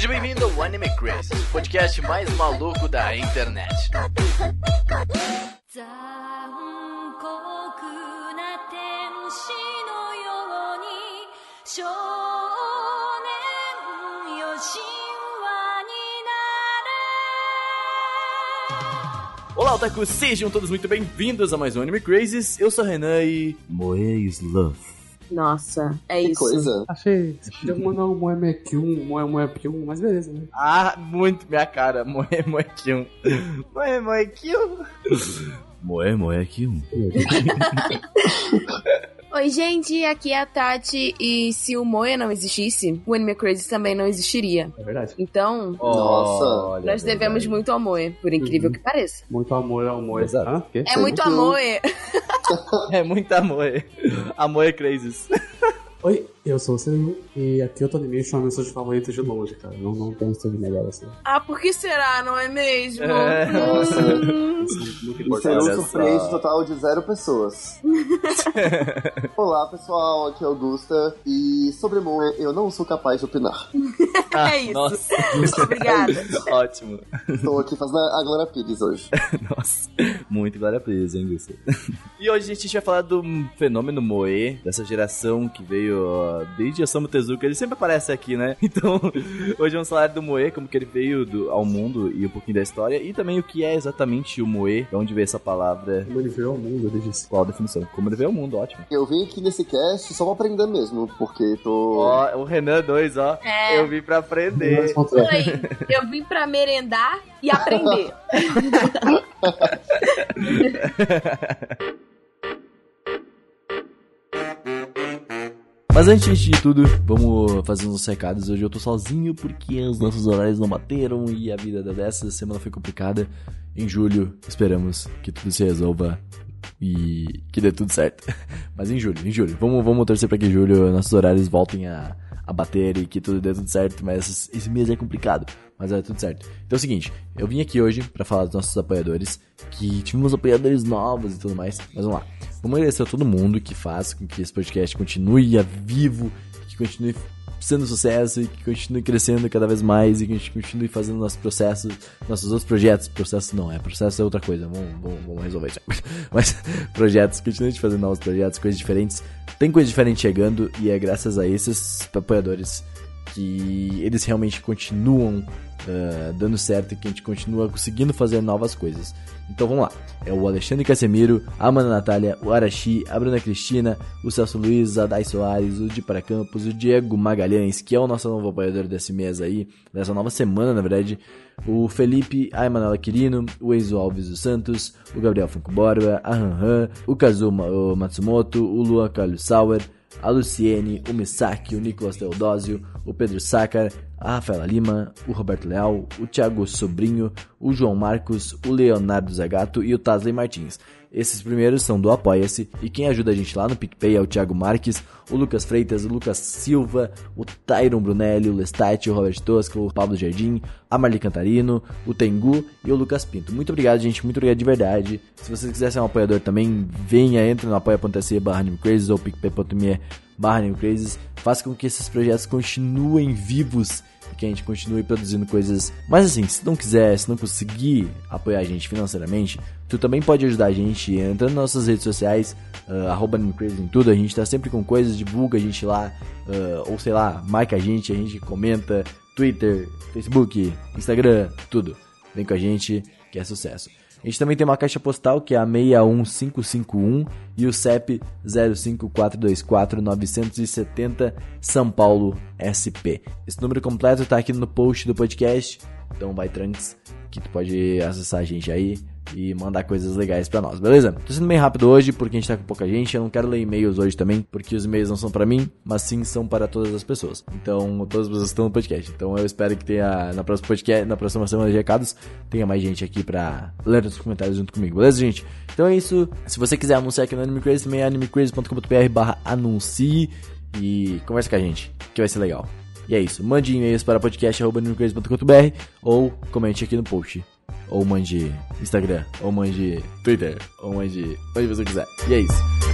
Seja bem-vindo ao Anime Crazy, o podcast mais maluco da internet. Olá, otaku, sejam todos muito bem-vindos a mais um Anime Crazes. Eu sou Renan e... Moe's Love. Nossa, é Que isso. coisa. Achei. Podia mandar um Moe Mekyun, Moe Moe Pyun, mas beleza, né? Ah, muito minha cara, Moe Moe Kyun. Moe Moe Kyun. Moe Moe Kyun. Oi, gente, aqui é a Tati. E se o Moe não existisse, o Anime Crazy também não existiria. É verdade. Então, Nossa. Nós devemos verdade. muito ao Moe, por incrível Uhum. que pareça. Muito amor ao Moe. Exato. Hã? Quê? É muito amor. É muito amor. Amor é Crazes. Oi, eu sou o e aqui eu tô Animation é a mensagem favorita de longe, cara. Não, não tem estúdio melhor assim. Ah, por que será, não é mesmo? É. Nossa. Seru Olha surpreende um total de zero pessoas. Olá, pessoal. Aqui é Augusta. E sobre Moe, eu não sou capaz de opinar. É isso. Nossa, Obrigada. ótimo. Estou aqui fazendo a Glória Pires hoje. Nossa, muito glória presa, hein, Gustavo? E hoje a gente vai falar do fenômeno Moe, dessa geração que veio ó, desde Osamu Tezuka. Ele sempre aparece aqui, né? Então, hoje vamos falar do Moe, como que ele veio do- ao mundo e um pouquinho da história. E também o que é exatamente o Moe, de onde veio essa palavra, Como ele veio ao mundo, ele disse. qual a definição. Como ele veio ao mundo, ótimo. Eu vim aqui nesse cast só pra aprender mesmo, porque tô. Ó, o Renan 2, ó. É. Eu vim pra aprender. Eu vim pra merendar e aprender. Mas antes de tudo, vamos fazer uns recados. Hoje eu tô sozinho porque os nossos horários não bateram e a vida dessa semana foi complicada. Em julho, esperamos que tudo se resolva e que dê tudo certo. Mas em julho, em julho. Vamos, vamos torcer pra que em julho nossos horários voltem a, a bater e que tudo dê tudo certo. Mas esse mês é complicado, mas é tudo certo. Então é o seguinte, eu vim aqui hoje pra falar dos nossos apoiadores, que tivemos apoiadores novos e tudo mais. Mas vamos lá. Vamos agradecer a todo mundo que faz com que esse podcast continue a vivo, continue sendo sucesso e que continue crescendo cada vez mais e que a gente continue fazendo nossos processos, nossos outros projetos. Processo não é, processo é outra coisa, vamos, vamos, vamos resolver isso. Mas projetos, continue fazendo novos projetos, coisas diferentes. Tem coisa diferente chegando e é graças a esses apoiadores que eles realmente continuam ah, dando certo e que a gente continua conseguindo fazer novas coisas. Então vamos lá. É o Alexandre Casemiro, a Amanda Natália, o Arashi, a Bruna Cristina, o Celso Luiz, a Dai Soares, o Di para Campos, o Diego Magalhães, que é o nosso novo apoiador desse mês aí, dessa nova semana, na verdade. O Felipe, a Emanuela Quirino, o Enzo Alves dos Santos, o Gabriel Funko Borba, a Han Han, o Kazuma o Matsumoto, o Luan Carlos Sauer, a Luciene, o Misaki, o Nicolas Teodósio, o Pedro Sácar, a Rafaela Lima, o Roberto Leal, o Thiago Sobrinho, o João Marcos, o Leonardo Zagato e o Tasley Martins. Esses primeiros são do Apoia-se e quem ajuda a gente lá no PicPay é o Thiago Marques, o Lucas Freitas, o Lucas Silva, o Tyron Brunelli, o Lestat, o Robert Tosca, o Pablo Jardim, a Marli Cantarino, o Tengu e o Lucas Pinto. Muito obrigado, gente. Muito obrigado de verdade. Se você quiser ser um apoiador também, venha, entre no apoia.se barra ou picpay.me barra. Faça com que esses projetos continuem vivos que a gente continue produzindo coisas. Mas assim, se não quiser, se não conseguir apoiar a gente financeiramente, tu também pode ajudar a gente entrando nas nossas redes sociais, uh, em tudo. A gente tá sempre com coisas, divulga a gente lá, ah, ou sei lá, marca a gente, a gente comenta. Twitter, Facebook, Instagram, tudo. Vem com a gente, que é sucesso. A gente também tem uma caixa postal que é a 61551 e o CEP 05424-970 São Paulo SP. Esse número completo tá aqui no post do podcast, então vai tranks que tu pode acessar a gente aí e mandar coisas legais pra nós, beleza? Tô sendo bem rápido hoje porque a gente tá com pouca gente, eu não quero ler e-mails hoje também, porque os e-mails não são pra mim, mas sim são para todas as pessoas. Então, todas as pessoas estão no podcast. Então, eu espero que tenha na próxima podcast, na próxima semana de recados, tenha mais gente aqui pra ler os comentários junto comigo, beleza, gente? Então é isso. Se você quiser anunciar aqui no Anime Crazy, também é animecrazy.com.br barra anuncie e conversa com a gente, que vai ser legal. E é isso. Mande e-mails para podcast.animecrazy.com.br ou comente aqui no post. Ou mande Instagram, ou mande Twitter, ou mande onde você quiser. E é isso.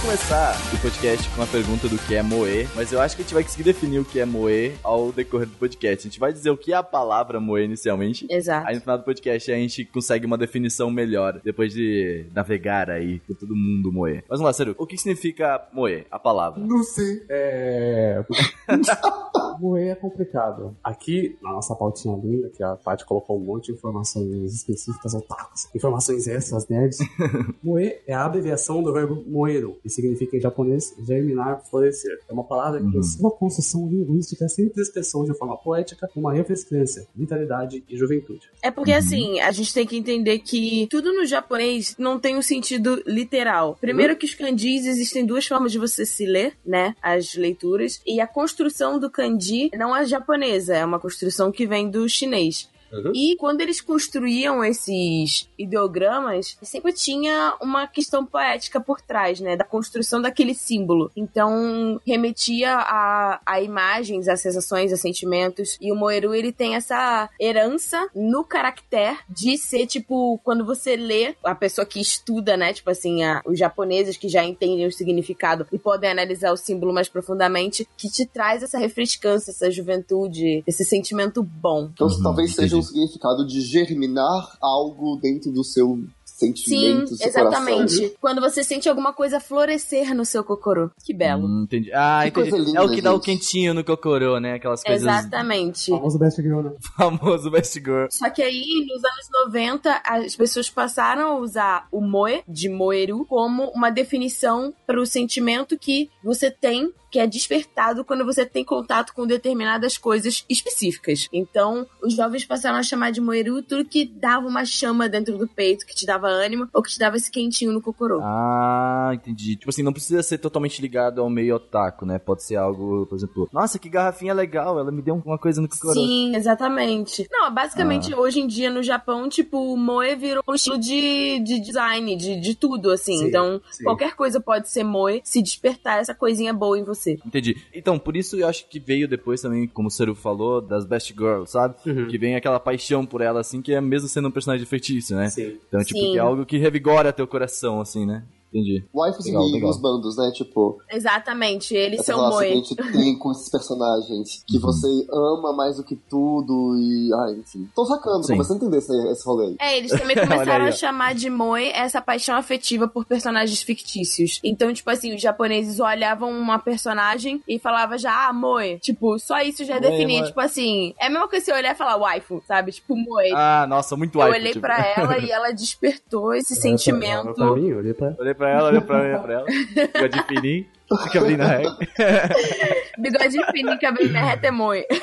Começar o podcast com a pergunta do que é moe, mas eu acho que a gente vai conseguir definir o que é moe ao decorrer do podcast. A gente vai dizer o que é a palavra moe inicialmente. Exato. Aí no final do podcast a gente consegue uma definição melhor, depois de navegar aí por todo mundo moe. Mas vamos lá, sério, o que significa moe, a palavra? Não sei. É. Moer é complicado. Aqui, na nossa pautinha linda, que a Paty colocou um monte de informações específicas otakus, informações extras, nerds. Moer é a abreviação do verbo moeru, que significa em japonês germinar, florescer. É uma palavra que, Uhum. em sua construção linguística, é sempre expressão de forma poética, uma refrescância, vitalidade e juventude. É porque assim, a gente tem que entender que tudo no japonês não tem um sentido literal. Primeiro que os kanjis existem duas formas de você se ler, né? As leituras. E a construção do kanji não é japonesa, é uma construção que vem do chinês. Uhum. E quando eles construíam esses ideogramas, sempre tinha uma questão poética por trás, né? Da construção daquele símbolo. Então, remetia a, a imagens, a sensações, a sentimentos. E o Moeru, ele tem essa herança no caractere de ser, tipo, quando você lê, a pessoa que estuda, né? Tipo assim, a- os japoneses que já entendem o significado e podem analisar o símbolo mais profundamente, que te traz essa refrescância, essa juventude, esse sentimento bom. Então Uhum, talvez seja. Um significado de germinar algo dentro do seu Sim, sentimento, seu exatamente. coração. Quando você sente alguma coisa florescer no seu cocorô. Que belo. Hum, entendi. Ah, Que entendi. coisa linda, é o que dá o gente. quentinho no cocorô, né? Aquelas coisas Exatamente. Famoso Best Girl, né? famoso best girl. Só que aí, nos anos 90, as pessoas passaram a usar o moe, de moeru, como uma definição para o sentimento que você tem, que é despertado quando você tem contato com determinadas coisas específicas. Então, os jovens passaram a chamar de moeru tudo que dava uma chama dentro do peito, que te dava ânimo, ou que te dava esse quentinho no cocorô. Ah, entendi. Tipo assim, não precisa ser totalmente ligado ao meio otaku, né? Pode ser algo, por exemplo, nossa, que garrafinha legal, ela me deu uma coisa no cocorô. Sim, exatamente. Não, basicamente, hoje em dia no Japão, tipo, o moe virou um estilo de, de design, de, de tudo, assim. Sim, então, sim. qualquer coisa pode ser moe se despertar essa coisinha boa em você. Entendi. Então, por isso eu acho que veio depois também, como o Seru falou, das Best Girls, sabe? Uhum. Que vem aquela paixão por ela, assim, que é mesmo sendo um personagem fictício, né? Sim. Então, tipo, Sim. que é algo que revigora teu coração, assim, né? Entendi. Waifus Legal, e legal. os bandos, né? Tipo, Exatamente, eles são relação que a gente tem com esses personagens. Que Uhum. você ama mais do que tudo e. Ai, enfim. Tô sacando, Sim. começando a entender esse, esse rolê aí. É, eles também começaram aí, a chamar de moe essa paixão afetiva por personagens fictícios. Então, tipo assim, os japoneses olhavam uma personagem e falava já, ah, moe. Tipo, só isso já Moe, definia, tipo assim, é a mesma coisa você olhar e falar waifu, sabe? Tipo, moe. Ah, nossa, muito eu waifu, olhei tipo. pra ela e ela despertou esse Olha sentimento. Pra, mim, olhei pra. Olhei pra ela, olhei pra, olhei pra ela. Fica de fininho, fica bem na regra. Bigode fininho, cabelo na reta é moe.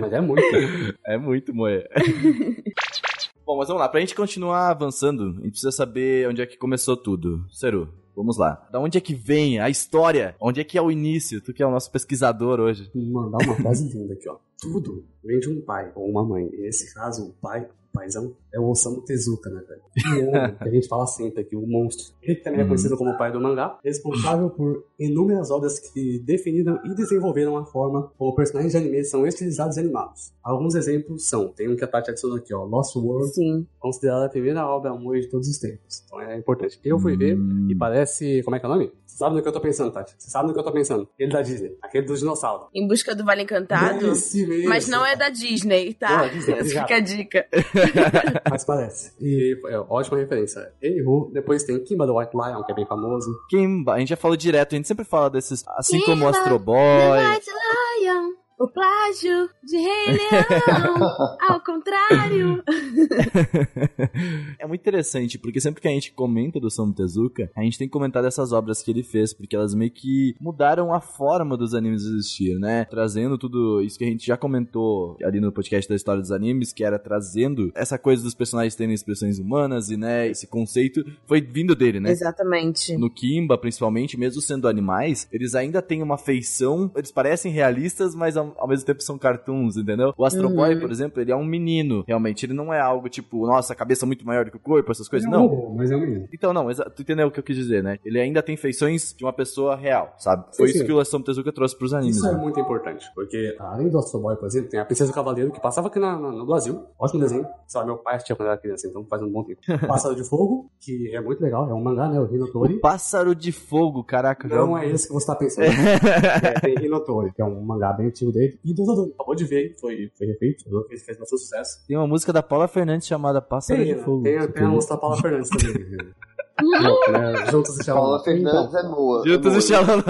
Mas é muito. né? É muito, moe. Bom, mas vamos lá. Pra gente continuar avançando, a gente precisa saber onde é que começou tudo. Seru, vamos lá. Da onde é que vem a história? Onde é que é o início? Tu que é o nosso pesquisador hoje. Mandar uma frase linda aqui, ó. Tudo vem de um pai ou uma mãe. E nesse caso, o pai, o paizão, é o Osamu Tezuka, né, velho? Que a gente fala sempre aqui, o monstro. Ele também é Uhum. conhecido como o pai do mangá, responsável por inúmeras obras que definiram e desenvolveram a forma como personagens de anime são estilizados e animados. Alguns exemplos são, tem um que a Tati adicionou aqui, ó, Lost World, Sim. considerada a primeira obra amor de todos os tempos. Então é importante. Eu fui ver Hum. e parece, como é que é o nome? Você sabe no que eu tô pensando, Tati? Você sabe no que eu tô pensando? Ele da Disney, aquele do dinossauro. Em busca do Vale Encantado. Esse mesmo. Mas não é da Disney, Não, tá? é Disney, fica a dica. Mas parece. E é ótima referência. Anywho, depois tem Kimba do White Lion, que é bem famoso. Kimba, a gente já falou direto, a gente sempre fala desses, assim como o Kimba, Astro Boy. O plágio de Rei Leão, ao contrário. é muito interessante, porque sempre que a gente comenta do Osamu Tezuka, a gente tem que comentar dessas obras que ele fez, porque elas meio que mudaram a forma dos animes existir, né? Trazendo tudo isso que a gente já comentou ali no podcast da história dos animes, que era trazendo essa coisa dos personagens terem expressões humanas e, né, esse conceito foi vindo dele, né? Exatamente. No Kimba, principalmente, mesmo sendo animais, eles ainda têm uma feição, eles parecem realistas, mas ao, ao mesmo tempo são cartoons, entendeu? O Astro Uhum. Boy, por exemplo, ele é um menino, realmente. Ele não é algo tipo, nossa, a cabeça é muito maior do que o corpo, essas coisas. É Não. robô, mas é um menino. Então, não, tu entendeu o que eu quis dizer, né? Ele ainda tem feições de uma pessoa real, sabe? Foi Sim, isso sim. que o Osamu Tezuka trouxe pros animes. Isso é né? muito importante, porque além do Astro Boy, por exemplo, tem a Princesa do Cavaleiro que passava aqui na- na- no Brasil. Ótimo desenho. Sei lá, meu pai assistia quando era criança, então faz um bom tempo. Pássaro de Fogo, que é muito legal, é um mangá, né? O Hinotori. O Pássaro de Fogo, caraca. Não já- é esse que você tá pensando. É, tem Hinotori, que é um mangá bem antigo dele. E Dozador, acabou de ver, foi, foi refeito, Dozador fez, fez bastante sucesso. Tem uma música da Paula Fernandes chamada Pássaro Tem, de? Fogo. tem, Tipo, tem a música da Paula Fernandes também. Não, né? Juntos e Paula Shalom. Fernandes é boa. é Juntos boa. e Shalom.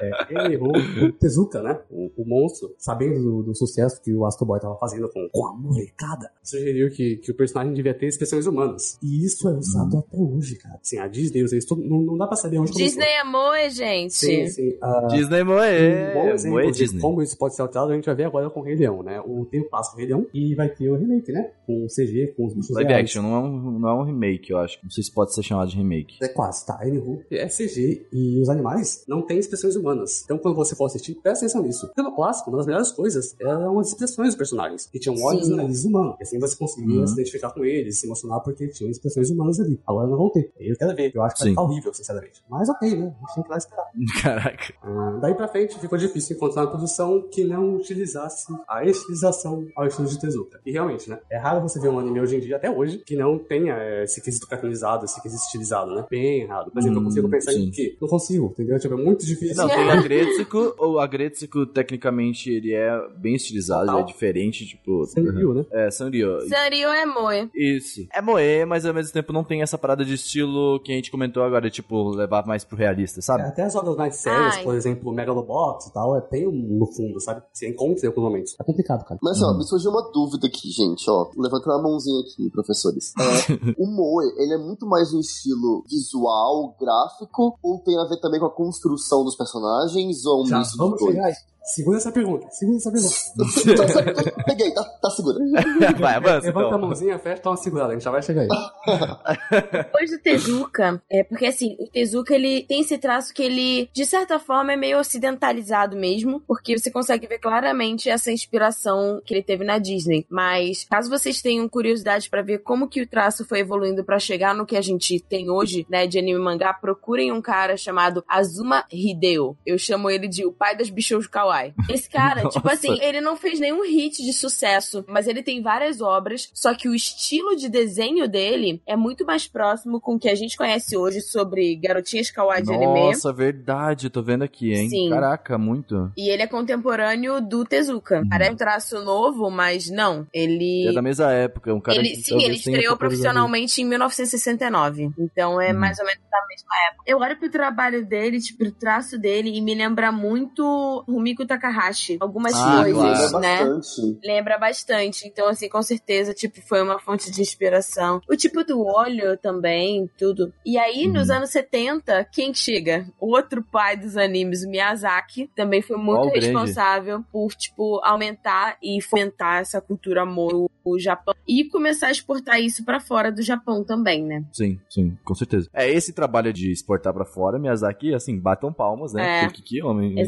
É, ele errou o Tezuka, né? O, o monstro, sabendo do, do sucesso que o Astro Boy tava fazendo com, com a molecada, sugeriu que, que o personagem devia ter expressões humanas. E isso é usado até hoje, cara. Assim, a Disney usa isso, todo- não, não dá pra saber onde começou. Disney é moe, gente. Sim, sim. ah, Disney um Moe. bom exemplo Moe Disney. como isso pode ser alterado, a gente vai ver agora com o Rei Leão, né? O, tem o clássico Rei Leão e vai ter o remake, né? Com CG, com os bichos Live reais. action, não é, um, não é um remake, eu acho. Não sei se pode ser chamado de remake. É quase, tá? Anywho, é CG e os animais não têm expressões humanas. Então, quando você for assistir, presta atenção nisso. Porque no clássico, uma das melhores coisas eram as expressões dos personagens, que tinham olhos Sim. e nariz humanos. E assim você conseguia Uhum. se identificar com eles, se emocionar porque tinham expressões humanas ali. Agora não vão ter. Eu quero ver. Eu acho que vai Sim. ficar horrível, sinceramente. Mas ok, né? A gente tem que ir lá esperar. Caraca. Ah, daí pra frente, ficou difícil encontrar uma produção que não utilizasse a estilização ao estilo de Tezuka. E realmente, né? É raro você ver um anime hoje em dia, até hoje, que não tenha eh, esse quesito cartoonizado, esse quesito estilizado, né? Bem raro. Por exemplo, eu Hum, consigo pensar sim. em que não consigo, entendeu? Tipo, é muito difícil. Não, tem a Gretsuko, ou a tecnicamente, ele é bem estilizado, ele é diferente, tipo... Sanryu, né? É, Sanrio. Sanrio é moe. Isso. É moe, mas ao mesmo tempo não tem essa parada de estilo que a gente comentou agora, tipo, levar mais pro realista, sabe? É, Até as obras mais sérias, Ai. por exemplo, Megalobox e tal, é, tem um no fundo, sabe? Você encontra em alguns momentos. É complicado, cara. Mas, ó, me surgiu uma dúvida aqui, gente, ó. Levantando a mãozinha aqui, professores. É, o Moe, ele é muito mais um estilo visual, gráfico, ou tem a ver também com a construção dos personagens, ou um Já, misto vamos dois? chegar aí. Segura essa pergunta, segura essa pergunta. Peguei, tá, tá segura. Vai, avança, Levanta a então. mãozinha, fecha, uma segurada, a gente já vai chegar aí. Depois do Tezuka, é porque assim, o Tezuka ele tem esse traço que ele, de certa forma, é meio ocidentalizado mesmo, porque você consegue ver claramente essa inspiração que ele teve na Disney. Mas caso vocês tenham curiosidade pra ver como que o traço foi evoluindo pra chegar no que a gente tem hoje, né, de anime e mangá, procurem um cara chamado Azuma Hideo. Eu chamo ele de o pai das bichos kawaii. Esse cara, tipo Nossa. assim, ele não fez nenhum hit de sucesso, mas ele tem várias obras, só que o estilo de desenho dele é muito mais próximo com o que a gente conhece hoje sobre garotinhas kawaii de anime. Nossa, verdade, tô vendo aqui, hein? Sim. Caraca, muito. E ele é contemporâneo do Tezuka. Parece um traço novo, mas não. Ele. É da mesma época, um cara ele, que sim, ele tenha estreou profissionalmente em 1969. Então é Hum. mais ou menos da mesma época. Eu olho pro trabalho dele, tipo, o traço dele, e me lembra muito Rumiko Takahashi. Algumas Ah, coisas, claro. né? bastante. Lembra bastante. Então, assim, com certeza, tipo, foi uma fonte de inspiração. O tipo do olho também, tudo. E aí, Uhum. nos anos 70, quem chega? O outro pai dos animes, o Miyazaki, também foi muito Ó, o grande. responsável por, tipo, aumentar e fomentar essa cultura amor o Japão e começar a exportar isso pra fora do Japão também, né? Sim, sim, com certeza. É, esse trabalho de exportar pra fora, Miyazaki, assim, batam palmas, né? É. Porque que homem. né?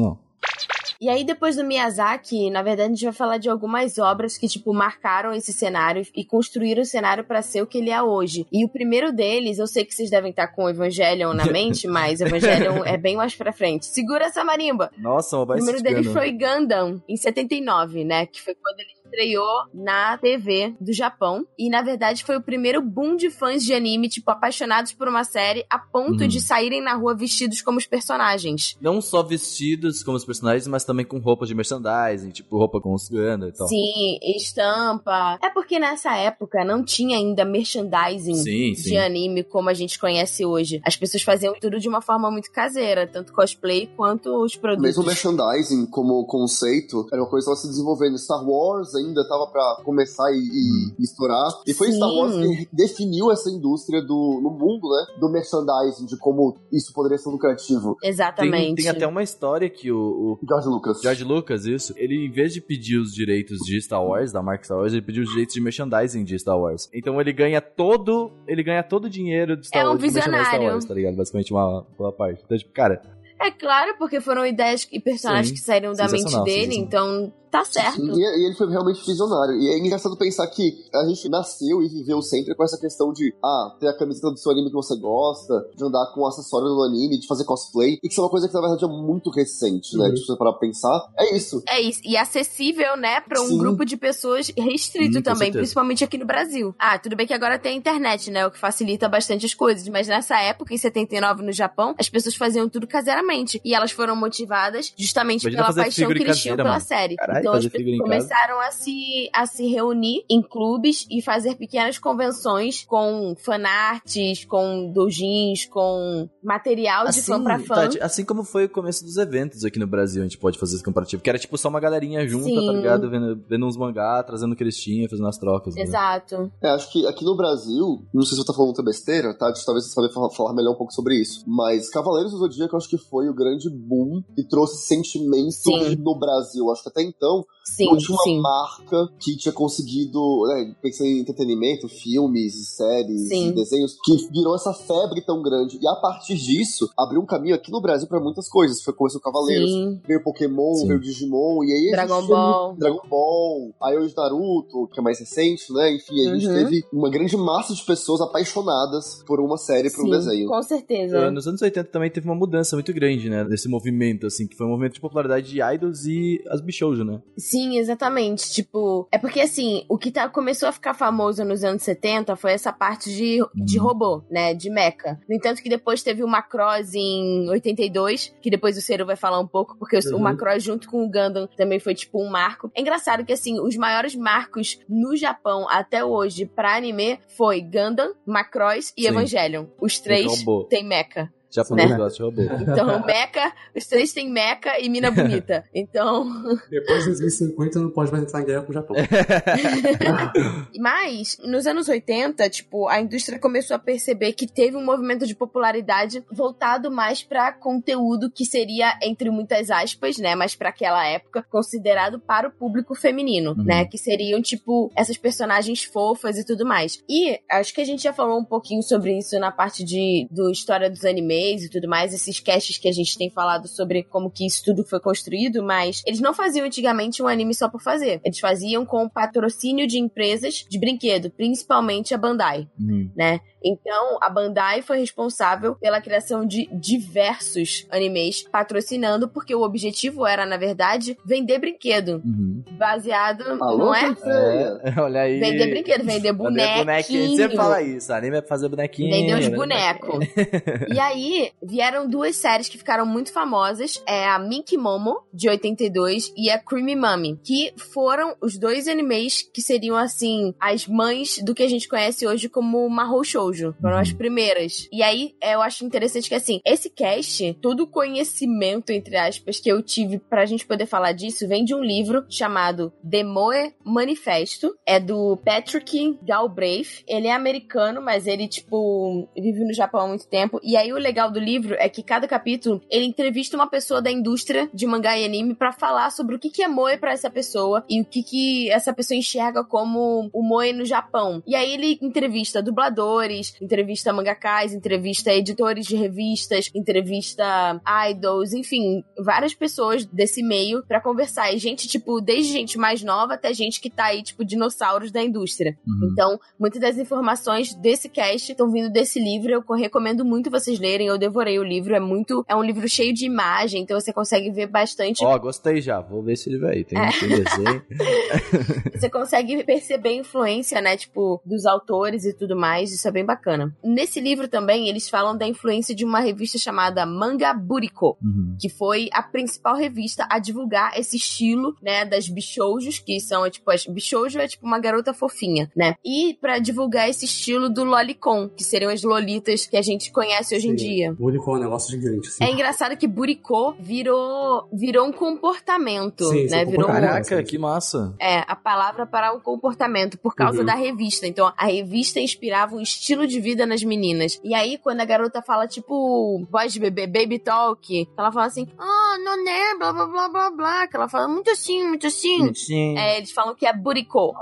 Exatamente. Sensacional. E aí, depois do Miyazaki, na verdade, a gente vai falar de algumas obras que, tipo, marcaram esse cenário e construíram o cenário pra ser o que ele é hoje. E o primeiro deles, eu sei que vocês devem estar com o Evangelion na mente, mas Evangelion é bem mais pra frente. Segura essa marimba! Nossa, o O primeiro dele foi Gundam, em 79, né? Que foi quando ele estreou na TV do Japão. E, na verdade, foi o primeiro boom de fãs de anime, tipo, apaixonados por uma série, a ponto Uhum. de saírem na rua vestidos como os personagens. Não só vestidos como os personagens, mas também com roupas de merchandising, tipo roupa com os Ganda e tal. Sim, estampa. É porque nessa época não tinha ainda merchandising Sim, de sim. anime como a gente conhece hoje. As pessoas faziam tudo de uma forma muito caseira, tanto cosplay quanto os produtos. Mesmo merchandising como conceito era uma coisa que estava se desenvolvendo. Star Wars ainda estava para começar e, e estourar. E foi Sim. Star Wars que definiu essa indústria do, no mundo, né? Do merchandising, de como isso poderia ser lucrativo. Tem, Exatamente. tem até uma história que o, o George Lucas. George Lucas, isso, ele em vez de pedir os direitos de Star Wars, da marca Star Wars, ele pediu os direitos de merchandising de Star Wars. Então ele ganha todo, ele ganha todo o dinheiro de Star É um Wars, de merchandising visionário. Star Wars, tá ligado? Basicamente uma, uma parte. Então, tipo, cara, É claro, porque foram ideias e personagens Sim, que saíram da mente dele, então tá certo. E, e ele foi realmente visionário. E é engraçado pensar que a gente nasceu e viveu sempre com essa questão de, ah, ter a camiseta do seu anime que você gosta, de andar com o acessório do anime, de fazer cosplay, e que isso é uma coisa que na verdade é muito recente, né? Uhum. Parar pra pensar, é isso. É isso. E acessível, né, pra um Sim. grupo de pessoas restrito Hum, também, principalmente aqui no Brasil. Ah, tudo bem que agora tem a internet, né, o que facilita bastante as coisas, mas nessa época, em 79, no Japão, as pessoas faziam tudo caseiramente. E elas foram motivadas justamente Imagina pela paixão que eles tinham caseira, pela mano. série. Caralho, então as pessoas começaram a se, a se reunir em clubes e fazer pequenas convenções com fanarts, com doujins, com material de fã pra fã. Tati, assim como foi o começo dos eventos aqui no Brasil, a gente pode fazer esse comparativo. Que era tipo só uma galerinha junta, Sim. tá ligado? Vendo, vendo uns mangá, trazendo o que eles tinham, fazendo as trocas. né? Exato. É, acho que aqui no Brasil, não sei se eu tô falando muita besteira, tá? Talvez você sabe fa- falar melhor um pouco sobre isso. Mas Cavaleiros do Zodíaco eu acho que foi o grande boom que trouxe sentimento Sim. no Brasil. Acho que até então Sim, não tinha uma sim. marca que tinha conseguido, né, pensando em entretenimento, filmes, séries, e desenhos, que virou essa febre tão grande. E a partir disso, abriu um caminho aqui no Brasil pra muitas coisas. Foi começou Cavaleiros, Sim. veio Pokémon, Sim. veio Digimon, e aí a Dragon gente teve Ball. Dragon Ball, aí hoje Naruto, que é mais recente, né? Enfim, a gente Uhum. teve uma grande massa de pessoas apaixonadas por uma série, por um Sim, desenho. Com certeza. Uh, nos anos 80 também teve uma mudança muito grande, né? Desse movimento, assim, que foi um movimento de popularidade de idols e as bichoujo, né? Sim, exatamente. Tipo, é porque assim, o que tá, começou a ficar famoso nos anos 70 foi essa parte de, de robô, né? De mecha. No entanto, que depois teve o Macross em 82, que depois o Cero vai falar um pouco, porque o, o Uhum. Macross junto com o Gundam também foi tipo um marco. É engraçado que assim, os maiores marcos no Japão até hoje pra anime foi Gundam, Macross e Sim. Evangelion. Os três têm mecha. Japonês Né? gosta de robô. Então, mecha, os três têm mecha e mina bonita. Então, Depois de 2050 não pode mais entrar em guerra com o Japão. Mas, nos anos 80, tipo, a indústria começou a perceber que teve um movimento de popularidade voltado mais pra conteúdo que seria, entre muitas aspas, né, mas pra aquela época, considerado para o público feminino, Uhum. né, que seriam, tipo, essas personagens fofas e tudo mais. E acho que a gente já falou um pouquinho sobre isso na parte de do história dos animes e tudo mais, esses casts que a gente tem falado sobre como que isso tudo foi construído, mas eles não faziam antigamente um anime só por fazer. Eles faziam com patrocínio de empresas de brinquedo, principalmente a Bandai, Hum. né? Então, a Bandai foi responsável pela criação de diversos animes patrocinando, porque o objetivo era, na verdade, vender brinquedo, Uhum. baseado, Alô, não é? Feia? É, olha aí. Vender brinquedo, vender Vender bonequinho. sempre fala isso. Anime é pra fazer bonequinho. Vender os né? bonecos. e aí, vieram duas séries que ficaram muito famosas. É a Minky Momo, de 82, e a Creamy Mummy, que foram os dois animes que seriam, assim, as mães do que a gente conhece hoje como Mahou Shoujo. Foram as primeiras. E aí, é, eu acho interessante que, assim, esse cast, todo o conhecimento, entre aspas, que eu tive pra gente poder falar disso, vem de um livro chamado Demoe Manifesto. É do Patrick Galbraith. Ele é americano, mas ele, tipo, vive no Japão há muito tempo. E aí, o legal do livro é que cada capítulo, ele entrevista uma pessoa da indústria de mangá e anime pra falar sobre o que que é moe pra essa pessoa e o que que essa pessoa enxerga como o moe no Japão. E aí, ele entrevista dubladores, entrevista mangakás, entrevista editores de revistas, entrevista idols, enfim, várias pessoas desse meio pra conversar. E gente, tipo, desde gente mais nova até gente que tá aí, tipo, dinossauros da indústria. Uhum. Então, muitas das informações desse cast estão vindo desse livro. Eu recomendo muito vocês lerem. Eu devorei o livro. É muito. É um livro cheio de imagem, então você consegue ver bastante. Ó, gostei já. Vou ver esse livro aí. Tem, É. tem desenho. Você consegue perceber a influência, né, tipo, dos autores e tudo mais. Isso é bem bacana. Nesse livro também, eles falam da influência de uma revista chamada Manga Buriko. Uhum. que foi a principal revista a divulgar esse estilo, né, das bichoujos, que são, tipo, as bichoujo é tipo uma garota fofinha, né? E pra divulgar esse estilo do lolicon, que seriam as lolitas que a gente conhece hoje em Sim. dia. Buricó é um negócio gigante, assim. É engraçado que buricô virou virou um comportamento, Sim, né? Virou um- comportamento. Caraca, que massa. é, a palavra para o comportamento, por causa Uhum. da revista. Então, a revista inspirava um estilo de vida nas meninas. E aí, quando a garota fala, tipo, voz de bebê, baby talk, ela fala assim, ah, não né, blá, blá, blá, blá, blá, que ela fala muito assim, muito assim. Sim. É, eles falam que é buricô.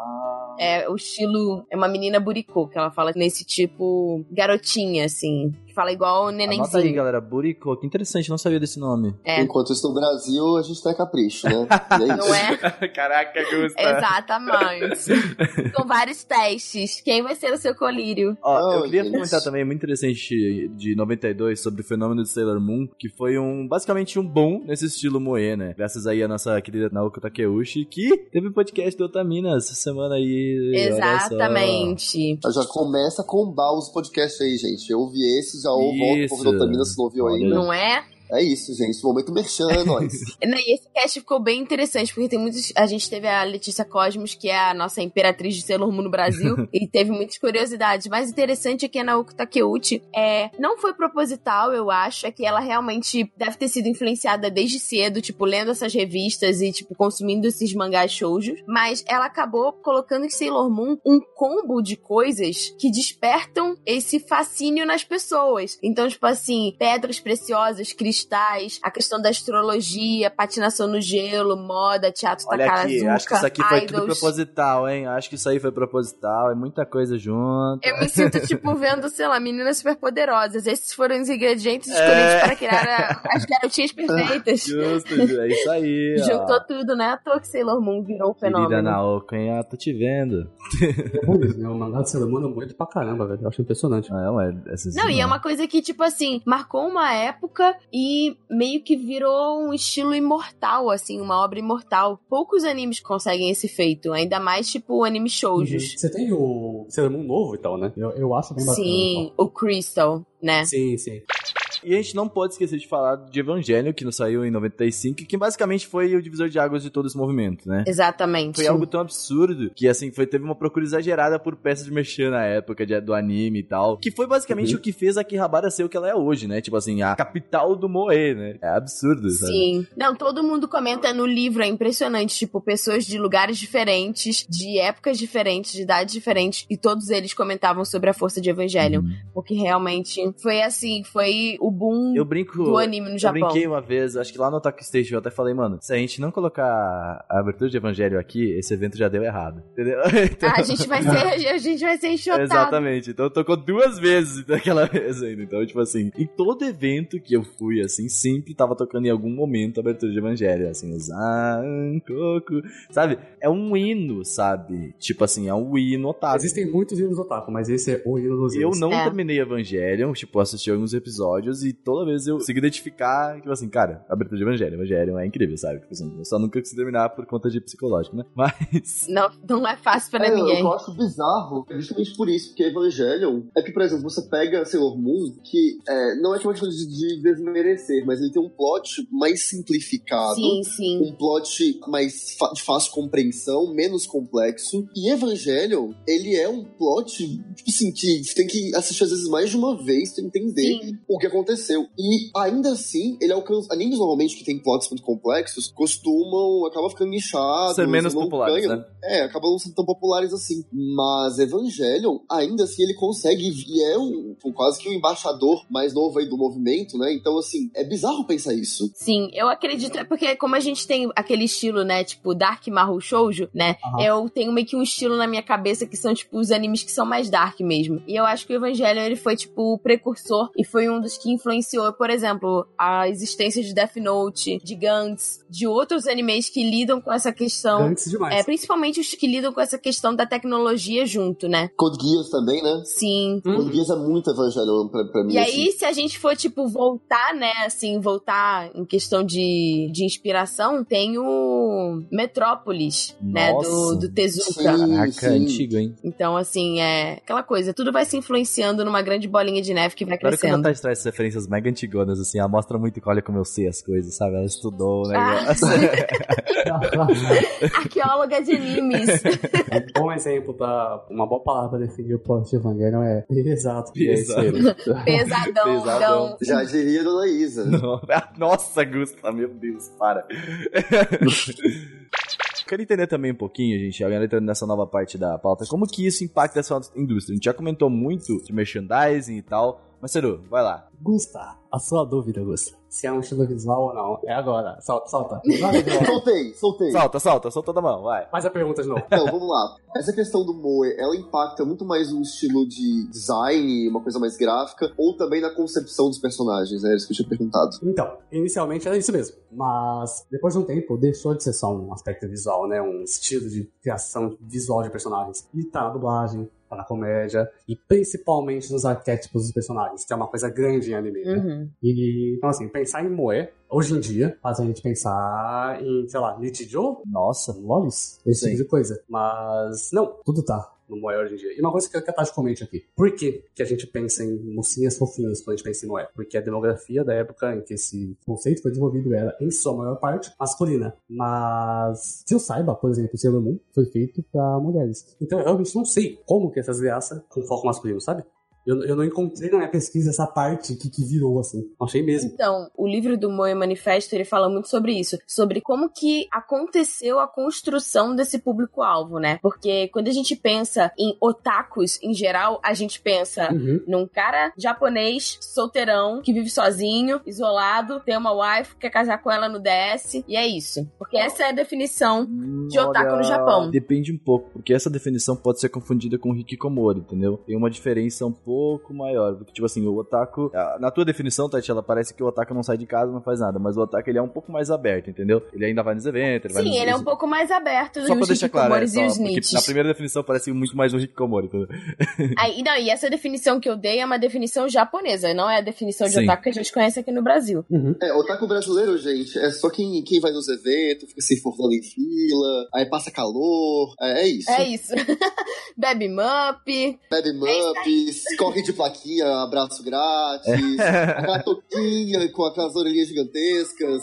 É o estilo, é uma menina buricô, que ela fala nesse tipo garotinha, assim. Fala igual o Anota aí, nenenzinho. galera. Buriko, que interessante, não sabia desse nome. É. Enquanto isso no Brasil, a gente tá capricho, né? É isso. Não é? Caraca, Gusta. Exatamente. Com vários testes. Quem vai ser o seu colírio? Ó, eu Não, queria gente. comentar também muito interessante de 92 sobre o fenômeno de Sailor Moon, que foi um basicamente um boom nesse estilo moe, né? Graças aí a nossa querida Naoko Takeuchi, que teve podcast do Otaminas essa semana aí. Exatamente. Já começa a combar os podcasts aí, gente. Eu ouvi esse, já ouvo volta pro Vitamina se não ouviu ainda. Não é? É isso, gente. Momento merchan é nóis. E esse cast ficou bem interessante, porque tem muitos. A gente teve a Letícia Cosmos, que é a nossa imperatriz de Sailor Moon no Brasil, e teve muitas curiosidades. Mais interessante é que a Naoko Takeuchi é, não foi proposital, eu acho, é que ela realmente deve ter sido influenciada desde cedo, tipo, lendo essas revistas e, tipo, consumindo esses mangás shoujos, mas ela acabou colocando em Sailor Moon um combo de coisas que despertam esse fascínio nas pessoas. Então, tipo assim, pedras preciosas, cristais, a questão da astrologia, patinação no gelo, moda, teatro Olha aqui, acho que isso aqui foi tudo proposital, hein? Acho que isso aí foi proposital, é muita coisa junto. Eu me sinto, tipo, vendo, sei lá, meninas superpoderosas. Esses foram os ingredientes É. escolhidos para criar a- as garotinhas perfeitas. Justo, é isso aí. ó. Juntou tudo, né? À toa que Sailor Moon virou um Querida fenômeno. Naoko, hein? Ah, tô te vendo. É né? O mangá de Sailor Moon é muito pra caramba, velho. Eu acho impressionante. Ah, não, é, essas Não, e é uma coisa que, tipo assim, marcou uma época e meio que virou um estilo imortal, assim, uma obra imortal. Poucos animes conseguem esse feito, ainda mais, tipo, anime shoujos. Você tem o Sailor Moon novo e tal, né? Eu, eu acho bem bacana. Sim, o Crystal, né? Sim, sim. E a gente não pode esquecer de falar de Evangelho, que nos saiu em 95, que basicamente foi o divisor de águas de todo esse movimento, né? Exatamente. Foi algo tão absurdo que, assim, foi, teve uma procura exagerada por peças de merchan na época de- do anime e tal. Que foi basicamente Uhum. o que fez a Akihabara ser o que ela é hoje, né? Tipo assim, a capital do Moe, né? É absurdo, sabe? Sim. Não, todo mundo comenta no livro, é impressionante. Tipo, pessoas de lugares diferentes, de épocas diferentes, de idades diferentes, e todos eles comentavam sobre a força de Evangelion. Uhum. Porque realmente foi assim, foi o boom Eu brinco. do anime no Eu Japão. brinquei uma vez, acho que lá no Tokyo Station eu até falei, mano, se a gente não colocar a abertura de Evangelho aqui, esse evento já deu errado. Entendeu? Então- Ah, a gente vai ser, a gente vai ser enxotado. Exatamente. Então tocou duas vezes daquela vez ainda. Então, tipo assim, em todo evento que eu fui, assim, sempre tava tocando em algum momento a abertura de Evangelho. Assim, os Coco. Sabe? É um hino, sabe? Tipo assim, é um hino otaku. Existem muitos hinos otaku, mas esse é o hino dos Eu hinos. não É. terminei Evangelion, tipo, assisti alguns episódios e toda vez eu consigo identificar, tipo assim, cara, abertura de Evangelho, Evangelho é incrível, sabe? Tipo assim, eu só nunca consegui terminar por conta de psicológico, né? Mas. Não, não é fácil pra É, ninguém. eu acho bizarro, é justamente por isso, porque Evangelion é que, por exemplo, você pega Sailor Moon, que é, não é que uma questão de, de desmerecer, mas ele tem um plot mais simplificado. Sim, sim. Um plot mais fa- de fácil compreensão, menos complexo. E Evangelion, ele é um plot, tipo assim, que você tem que assistir às vezes mais de uma vez pra entender Sim. o que aconteceu. E ainda assim, ele alcança. Animes normalmente que tem plots muito complexos costumam. acaba ficando nichados. Ser menos populares, ganham- né? É, acabam não sendo tão populares assim. Mas Evangelion, ainda assim, ele consegue. E é um, um- quase que o embaixador mais novo aí do movimento, né? Então, assim, é bizarro pensar isso. Sim, eu acredito, é porque como a gente tem aquele estilo, né, tipo Dark Mahou Shoujo, né, Aham. eu tenho meio que um estilo na minha cabeça que são, tipo, os animes que são mais dark mesmo. E eu acho que o Evangelho, ele foi, tipo, o precursor e foi um dos que influenciou, por exemplo, a existência de Death Note, de Gantz, de outros animes que lidam com essa questão. Antes demais. É, principalmente os que lidam com essa questão da tecnologia junto, né? Code Geass também, né? Sim. Code Geass é muito Evangelion pra, pra mim. E assim. aí, se a gente for, tipo, voltar, né, assim, voltar em questão de, de inspiração, tem o Metrópolis, né, do, do Tezuka. Sim. Caraca, sim. antigo, hein? Então, assim, é aquela coisa, tudo vai se influenciando numa grande bolinha de neve que vai Claro que crescendo. Essas referências mega antigonas, assim, ela mostra muito que olha como eu sei as coisas, sabe? Ela estudou o Ah. negócio. Arqueóloga de animes. Um bom exemplo pra. Uma boa palavra pra definir o plot de Evangelion é. E é isso Pesado. aí. Pesadão. Pesadão. Então, Já diria a Dona Isa. Não. Nossa, Gusta, meu Deus, para. Quero entender também um pouquinho, gente, agora entrando nessa nova parte da pauta, como que isso impacta essa indústria. A gente já comentou muito de merchandising e tal, Maceru, vai lá. Gusta, a sua dúvida, Gusta. Se é um estilo visual ou não. É agora. Solta, solta. Soltei, soltei. Solta, solta, solta da mão, vai. Faz a pergunta de novo. Então, vamos lá. Essa questão do Moe, ela impacta muito mais no estilo de design, uma coisa mais gráfica, ou também na concepção dos personagens, é isso que eu tinha perguntado. Então, inicialmente era isso mesmo. Mas depois de um tempo deixou de ser só um aspecto visual, né? Um estilo de criação visual de personagens. E tá na dublagem, tá na comédia, e principalmente nos arquétipos dos personagens, que é uma coisa grande em anime, né? Uhum. E, então assim, pensar em Moe, hoje em dia, faz a gente pensar em, sei lá, Nichijou, Nossa. Lolis, esse Sim. tipo de coisa. Mas, não, tudo tá no Moe hoje em dia. E uma coisa que a Tati comente aqui. Por que, que a gente pensa em mocinhas fofinhas quando a gente pensa em Moe? Porque a demografia da época em que esse conceito foi desenvolvido era, em sua maior parte, masculina. Mas, se eu saiba, por exemplo, Sailor Moon foi feito pra mulheres. Então, eu realmente não sei como que essas crianças com foco masculino, sabe? Eu, eu não encontrei na minha pesquisa essa parte que, que virou, assim. Achei mesmo. Então, o livro do Moe Manifesto, ele fala muito sobre isso, sobre como que aconteceu a construção desse público-alvo, né? Porque quando a gente pensa em otakus em geral, a gente pensa Uhum. num cara japonês, solteirão, que vive sozinho, isolado, tem uma wife, quer casar com ela no DS, e é isso. Porque essa é a definição de otaku no Japão. Depende um pouco, porque essa definição pode ser confundida com hikikomori, entendeu? Tem uma diferença um pouco maior, porque tipo assim, o otaku, na tua definição, Tati, ela parece que o otaku não sai de casa, não faz nada, mas o otaku ele é um pouco mais aberto, entendeu? Ele ainda vai nos eventos, ele vai Sim, nos... ele é um pouco mais aberto do Só que pra os deixar claro, é, hikikomoris e os só, na primeira definição parece muito mais um hikikomori, entendeu? Aí, não, e essa definição que eu dei é uma definição japonesa, não é a definição de Sim. otaku que a gente conhece aqui no Brasil. Uhum. É, otaku brasileiro, gente, é só quem, quem vai nos eventos, fica se informando em fila, aí passa calor, é, é isso. É isso. Bebe Mup. Bebe mupes, corre de plaquinha, abraço grátis, aquela toquinha com aquelas orelhinhas gigantescas.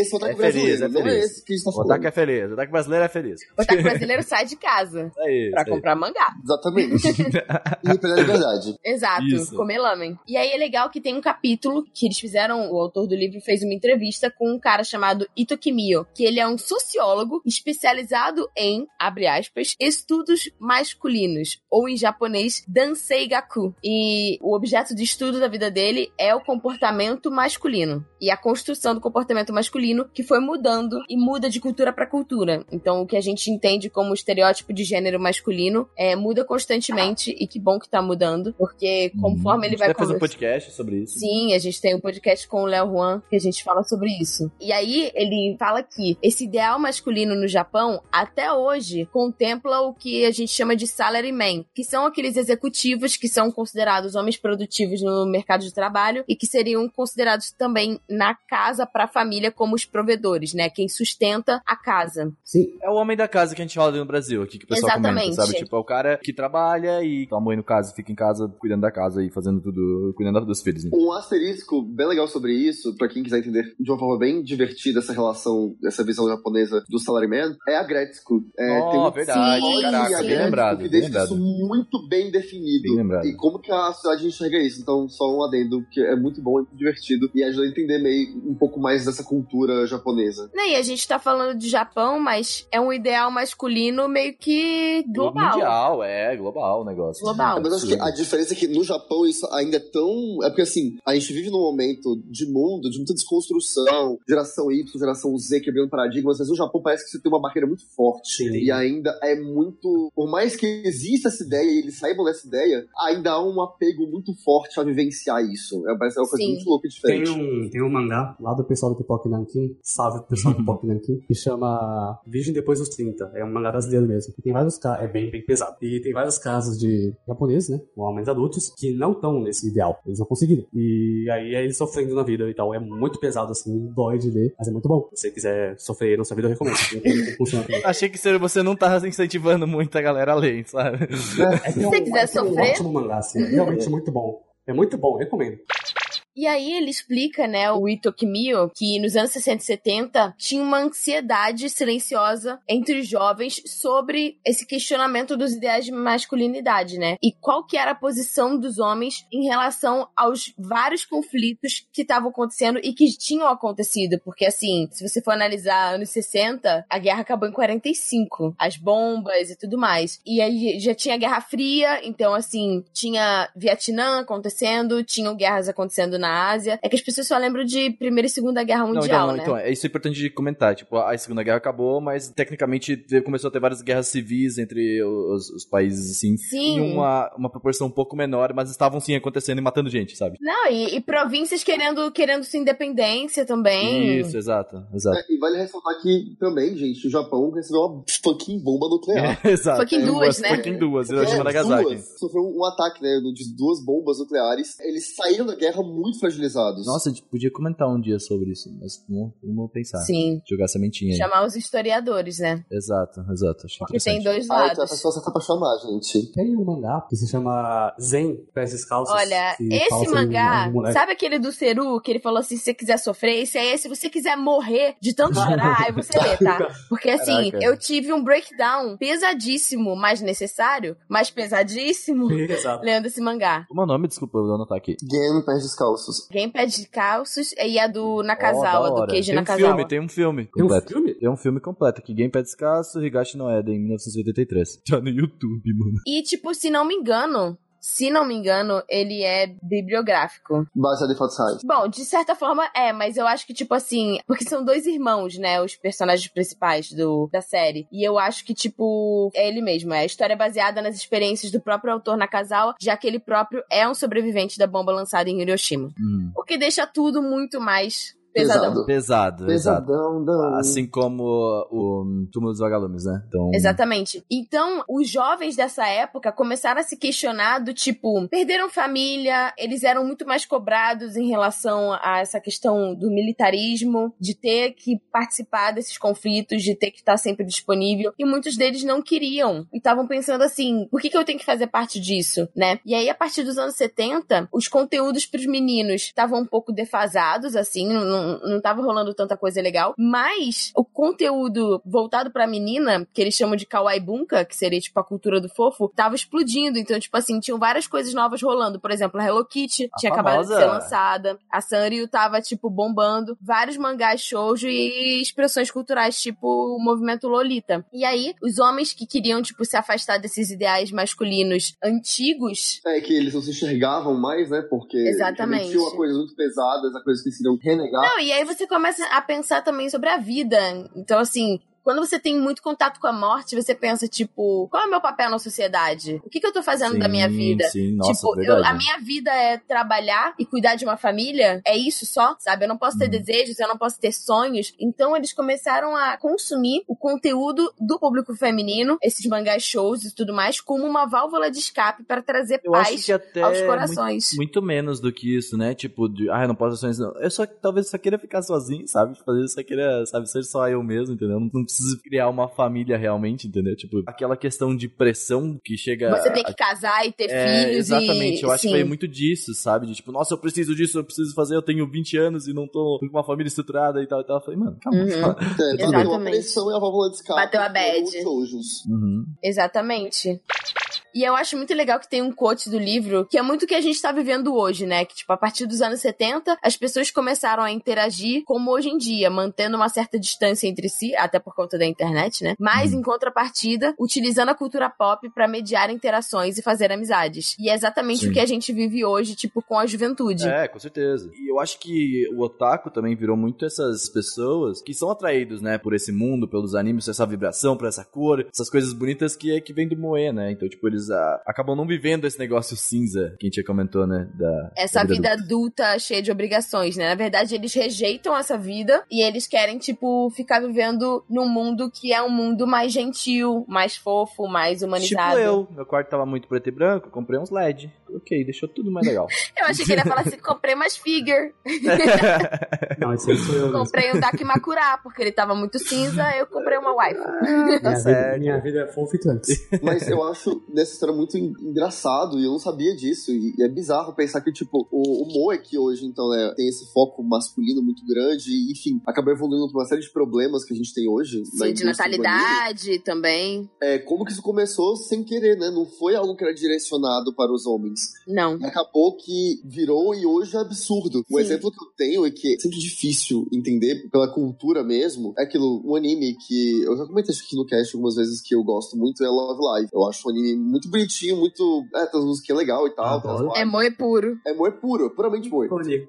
Esse é o otaku É feliz, brasileiro, é não é feliz. esse que a gente tá O falando. otaku é feliz, o otaku brasileiro é feliz. O otaku brasileiro sai de casa É isso. pra é isso. comprar mangá. Exatamente. e representar a liberdade. Exato, Isso. comer lamen. E aí é legal que tem um capítulo que eles fizeram, o autor do livro fez uma entrevista com um cara chamado Ito Kimio, que ele é um sociólogo especializado em, abre aspas, estudos masculinos, ou em japonês, Dansei Gaku. E o objeto de estudo da vida dele é o comportamento masculino. E a construção do comportamento masculino que foi mudando e muda de cultura para cultura. Então o que a gente entende como estereótipo de gênero masculino é, muda constantemente e que bom que tá mudando, porque conforme ele Hum, vai fazer um podcast sobre isso. Sim, a gente tem um podcast com o Léo Juan que a gente fala sobre isso. E aí ele fala que esse ideal masculino no Japão até hoje contempla o que a gente chama de salaryman, que são aqueles executivos que são considerados homens produtivos no mercado de trabalho e que seriam considerados também na casa para a família como os provedores, né? Quem sustenta a casa. Sim. É o homem da casa que a gente fala no Brasil aqui, que o pessoal Exatamente. comenta, sabe? Tipo, é o cara que trabalha e a mãe no caso fica em casa cuidando da casa e fazendo tudo, cuidando dos filhos, né? Um asterisco bem legal sobre isso, pra quem quiser entender de uma forma bem divertida essa relação, essa visão japonesa do salaryman, é a Gretzko. É, oh, tem um verdade, Sim, caraca, sim. bem lembrado, que deixa lembrado. isso muito bem definido. Bem lembrado. E como que a sociedade enxerga isso. Então, só um adendo, que é muito bom, é muito divertido, e ajuda a entender meio um pouco mais dessa cultura japonesa. Né, E a gente tá falando de Japão, mas é um ideal masculino meio que global. Mundial, é, global o negócio. Global. Mas acho que a diferença é que no Japão isso ainda é tão. É porque assim, a gente vive num momento de mundo, de muita desconstrução, geração Y, geração Z quebrando paradigmas, mas no Japão parece que você tem uma barreira muito forte. Sim. E ainda é muito. Por mais que exista essa ideia e eles saibam dessa ideia, ainda há um apego muito forte a vivenciar isso. É, parece uma coisa Sim. muito louca e Tem diferente. um, tem um mangá lá do pessoal do Pipoque Nankin, salve pro pessoal do Pipoque Nankin, que chama Virgem Depois dos 30. É um mangá brasileiro mesmo. E tem vários casos, é bem, bem pesado. E tem vários casos de japoneses, né? Homens adultos, que não estão nesse ideal. Eles não conseguiram. E aí é eles sofrendo na vida e tal. É muito pesado, assim, dói de ler, mas é muito bom. Se você quiser sofrer na sua vida, eu recomendo. Achei que você- não tá incentivando muito a galera a ler, sabe? É, é Se você um- quiser é que é um sofrer- ótimo mangá, assim. É realmente muito bom. É muito bom, recomendo. E aí ele explica, né, o Ito Kimio, que nos anos 60 e 70 tinha uma ansiedade silenciosa entre os jovens sobre esse questionamento dos ideais de masculinidade, né? E qual que era a posição dos homens em relação aos vários conflitos que estavam acontecendo e que tinham acontecido. Porque, assim, se você for analisar anos 60, a guerra acabou em 45. As bombas e tudo mais. E aí já tinha Guerra Fria, então, assim, tinha Vietnã acontecendo, tinham guerras acontecendo na Ásia. É que as pessoas só lembram de Primeira e Segunda Guerra Não, Mundial, então, não, né? então, é isso é importante de comentar. Tipo, a Segunda Guerra acabou, mas tecnicamente teve- começou a ter várias guerras civis entre os, os países, assim. Sim. Em uma, uma proporção um pouco menor, mas estavam sim acontecendo e matando gente, sabe? Não, e, e províncias querendo, querendo sua independência também. Isso, exato, exato. É, e vale ressaltar que também, gente, o Japão recebeu uma fucking bomba nuclear. É, exato. Fucking duas, né? Fucking duas, É, Hiroshima e Nagasaki. duas. Sofreu um ataque, né, de duas bombas nucleares. Eles saíram da guerra muito fragilizados. Nossa, a gente podia comentar um dia sobre isso, mas não vamos pensar. Sim. Jogar sementinha aí. Chamar os historiadores, né? Exato, exato. Acho Porque tem dois Ah, então a lados. pessoa pra chamar, gente. Tem um mangá que se chama Zen, Pés Descalços. Olha, esse mangá, um sabe aquele do Seru que ele falou assim: se você quiser sofrer, esse é esse. Se você quiser morrer de tanto chorar, aí você lê, tá? Porque assim, Caraca. eu tive um breakdown pesadíssimo, mas necessário, mas pesadíssimo, Exato. lendo esse mangá. Como é o nome? Desculpa, eu vou anotar aqui. Game Pés Descalços. Game Pé de Calços e a do Nakazawa, da do. Keiji Tem um Nakazawa. filme, tem um filme Tem um completo. filme? Tem um filme completo aqui, Game Pé Descasso, Higashi no Eden, 1983. Tá no YouTube, mano. E, tipo, se não me engano, se não me engano, ele é bibliográfico. Baseado em fatos reais. Bom, de certa forma é, mas eu acho que, tipo assim, porque são dois irmãos, né, os personagens principais do, da série. E eu acho que, tipo, é ele mesmo. É a história baseada nas experiências do próprio autor Nakazawa, já que ele próprio é um sobrevivente da bomba lançada em Hiroshima. Hum. O que deixa tudo muito mais pesadão. Pesado. Pesado, exato. Pesadão, não. Assim como o Túmulo dos Vagalumes, né? Então, Exatamente. Então, os jovens dessa época começaram a se questionar do tipo, perderam família, eles eram muito mais cobrados em relação a essa questão do militarismo, de ter que participar desses conflitos, de ter que estar sempre disponível, e muitos deles não queriam. E estavam pensando assim, por que, que eu tenho que fazer parte disso, né? E aí, a partir dos anos 70, os conteúdos pros meninos estavam um pouco defasados, assim, não, não tava rolando tanta coisa legal, mas o conteúdo voltado pra menina, que eles chamam de kawaii bunka, que seria tipo a cultura do fofo, tava explodindo. Então, tipo assim, tinham várias coisas novas rolando. Por exemplo, a Hello Kitty A tinha acabado de famosa- ser lançada, a Sanrio tava, tipo, bombando, vários mangás shoujo e expressões culturais, tipo o movimento Lolita. E aí, os homens que queriam, tipo, se afastar desses ideais masculinos antigos, É que eles não se enxergavam mais, né? Porque Exatamente. tinham coisas muito pesadas, a coisas que se iriam renegar. Não, e aí você começa a pensar também sobre a vida. Então, assim, quando você tem muito contato com a morte, você pensa, tipo, qual é o meu papel na sociedade? O que, que eu tô fazendo da minha Sim, vida? Sim, nossa, tipo, eu- a minha vida é trabalhar e cuidar de uma família? É isso só? Sabe? Eu não posso ter Uhum. desejos, eu não posso ter sonhos. Então eles começaram a consumir o conteúdo do público feminino, esses mangás shows e tudo mais, como uma válvula de escape para trazer Eu acho paz que até aos muito- corações. Muito, menos do que isso, né? Tipo, de, ah, eu não posso ações, não. Eu só, talvez só queira ficar sozinho, sabe? Tipo, às vezes só queira, sabe, ser só eu mesmo, entendeu? Não, não preciso criar uma família realmente, entendeu? Tipo, aquela questão de pressão que chega... Você tem que casar e ter É, filhos exatamente, e... eu acho sim. que veio muito disso, sabe? De tipo, nossa, eu preciso disso, eu preciso fazer, eu tenho 20 anos e não tô com uma família estruturada e tal e tal. Eu falei, mano, calma. Uhum. É, bateu a Exatamente. pressão e a válvula de escape. Bateu a bad. Uhum. Exatamente. E eu acho muito legal que tem um quote do livro que é muito o que a gente tá vivendo hoje, né? Que, tipo, a partir dos anos 70, as pessoas começaram a interagir como hoje em dia, mantendo uma certa distância entre si, até por conta da internet, né? Mas, em contrapartida, utilizando a cultura pop pra mediar interações e fazer amizades. E é exatamente Sim. o que a gente vive hoje, tipo, com a juventude. É, com certeza. E eu acho que o otaku também virou muito essas pessoas que são atraídos, né, por esse mundo, pelos animes, essa vibração, por essa cor, essas coisas bonitas que é que vem do moe, né? Então, tipo, eles ah, acabam não vivendo esse negócio cinza que a gente já comentou, né? Da, essa da vida adulta cheia de obrigações, né? Na verdade, eles rejeitam essa vida e eles querem, tipo, ficar vivendo num mundo que é um mundo mais gentil, mais fofo, mais humanizado. Tipo eu, meu quarto tava muito preto e branco, comprei uns LED. Ok, deixou tudo mais legal. Eu achei que ele ia falar assim: comprei mais figure. Não, aí sou eu. mesmo. comprei um Dakimakura, porque ele tava muito cinza, eu comprei uma wife. tá Minha vida, certo. minha vida é fofa e. Mas eu acho, nessa essa história muito en- engraçado e eu não sabia disso. E, e é bizarro pensar que, tipo, o, o Moe, que hoje, então, né, tem esse foco masculino muito grande e, enfim, acabou evoluindo pra uma série de problemas que a gente tem hoje. Sim, de natalidade também. É, como que isso começou sem querer, né? Não foi algo que era direcionado para os homens. Não. E acabou que virou e hoje é absurdo. Um Sim. exemplo que eu tenho e que é sempre difícil entender pela cultura mesmo é aquilo, um anime que eu já comentei isso aqui no cast algumas vezes que eu gosto muito é Love Live. Eu acho um anime muito bonitinho, muito. É, tem umas musiquinhas legal e tal. Adoro. É moe puro. É moe puro, puramente moe.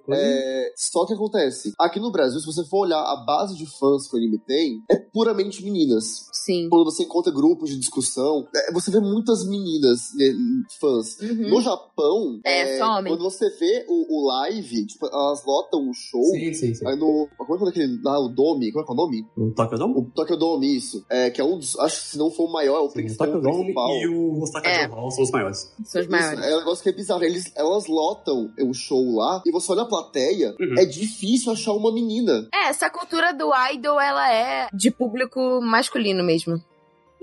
É, só que acontece, aqui no Brasil, se você for olhar a base de fãs que o anime tem, é puramente meninas. Sim. Quando você encontra grupos de discussão, é, você vê muitas meninas né, fãs. Uhum. No Japão, É, só homem. quando você vê o, o live, tipo, elas lotam o show. Sim, sim, sim. Aí no. Como é que é aquele. Ah, o Dome, como é que é o nome? O Tokyo Dome? O Tokyo Dome, isso. É, que é um dos. Acho que se não for o maior, é o Sim, o principal. Tokyo o Dome principal. e o Osaka É. Hall são os maiores. São os Isso, maiores. é um negócio que é bizarro. Eles, elas lotam o show lá e você olha a plateia, Uhum. é difícil achar uma menina. É, essa cultura do idol, ela é de público masculino mesmo.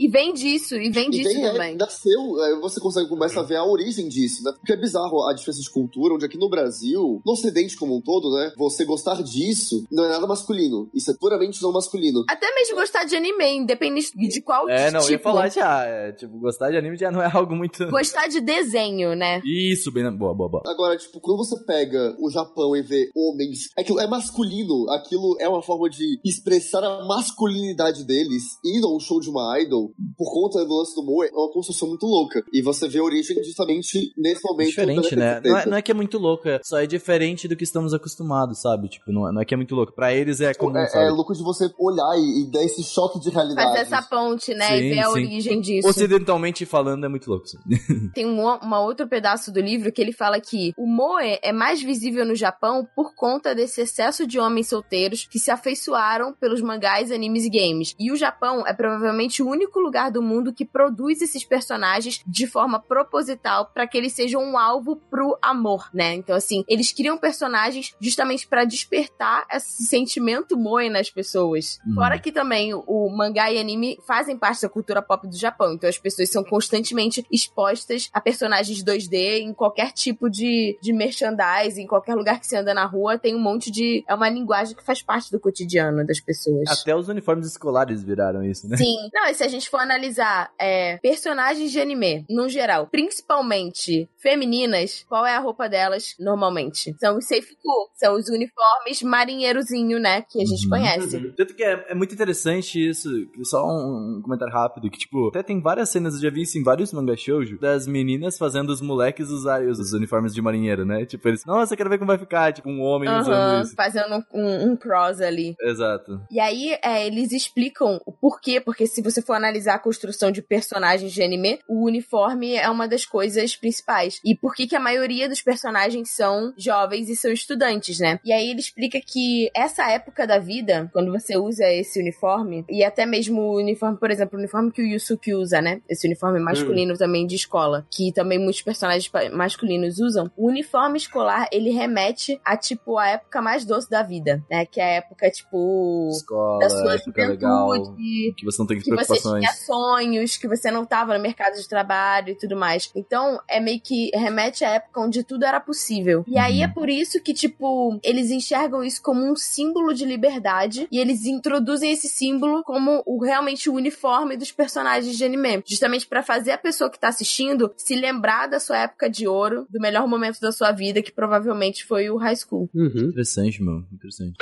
E vem disso, e vem E disso vem, é, também. nasceu, aí você consegue começar a ver a origem disso, né? Porque é bizarro a diferença de cultura, onde aqui no Brasil, no ocidente como um todo, né? Você gostar disso não é nada masculino. Isso é puramente não masculino. Até mesmo gostar de anime, independente de qual É, não, eu ia tipo. falar já. é, tipo, gostar de anime já não é algo muito. Gostar de desenho, né? Isso, bem. na- Boa, boa, boa. Agora, tipo, quando você pega o Japão e vê homens, aquilo é masculino, aquilo é uma forma de expressar a masculinidade deles, ir a um show de uma idol, por conta do lance do Moe, é uma construção muito louca. E você vê a origem justamente nesse momento. Diferente, né? Não é, 70. não é que é muito louco, é só é diferente do que estamos acostumados, sabe? Tipo, não é, não é que é muito louco. Pra eles é comum, É, sabe? é louco de você olhar e, e dar esse choque de realidade. Fazer essa ponte, né? e Sim, ver a sim. origem disso. Ocidentalmente falando, é muito louco. sim. Tem um, uma outro pedaço do livro que ele fala que o moe é mais visível no Japão por conta desse excesso de homens solteiros que se afeiçoaram pelos mangás, animes e games. E o Japão é provavelmente o único lugar do mundo que produz esses personagens de forma proposital para que eles sejam um alvo pro amor, né? Então assim, eles criam personagens justamente para despertar esse sentimento moe nas pessoas. Uhum. Fora que também o mangá e anime fazem parte da cultura pop do Japão, então as pessoas são constantemente expostas a personagens 2D em qualquer tipo de, de merchandising, em qualquer lugar que você anda na rua, tem um monte de. É uma linguagem que faz parte do cotidiano das pessoas. Até os uniformes escolares viraram isso, né? Sim. Não, e se a gente for analisar é, personagens de anime, no geral, principalmente femininas, qual é a roupa delas normalmente? São os Seifuku, são os uniformes marinheirozinho, né? Que a gente Uhum. conhece. Tanto que é, é muito interessante isso, só um, um comentário rápido, que tipo, até tem várias cenas, eu já vi isso em vários manga shoujo, das meninas fazendo os moleques usarem os, os uniformes de marinheiro, né? Tipo, eles, nossa, eu quero ver como vai ficar, tipo, um homem usando Aham, isso. fazendo um, um cross ali. Exato. E aí, é, eles explicam o porquê, porque se você for analisar a construção de personagens de anime, o uniforme é uma das coisas principais. E por que que a maioria dos personagens são jovens e são estudantes, né? E aí ele explica que essa época da vida, quando você usa esse uniforme, e até mesmo o uniforme, por exemplo, o uniforme que o Yusuke usa, né? Esse uniforme masculino também de escola, que também muitos personagens masculinos usam, o uniforme escolar, ele remete a, tipo, a época mais doce da vida, né? Que é a época, tipo, Escola, da sua época legal, que você não tem que você preocupações. tinha sonhos, que você não tava no mercado de trabalho e tudo mais. Então, é meio que remete à época onde tudo era possível. E aí Uhum. é por isso que, tipo, eles enxergam isso como um símbolo de liberdade e eles introduzem esse símbolo como o realmente o uniforme dos personagens de anime. Justamente pra fazer a pessoa que tá assistindo se lembrar da sua época de ouro, do melhor momento da sua vida, que provavelmente foi o high school. Uhum. Interessante, meu. Interessante.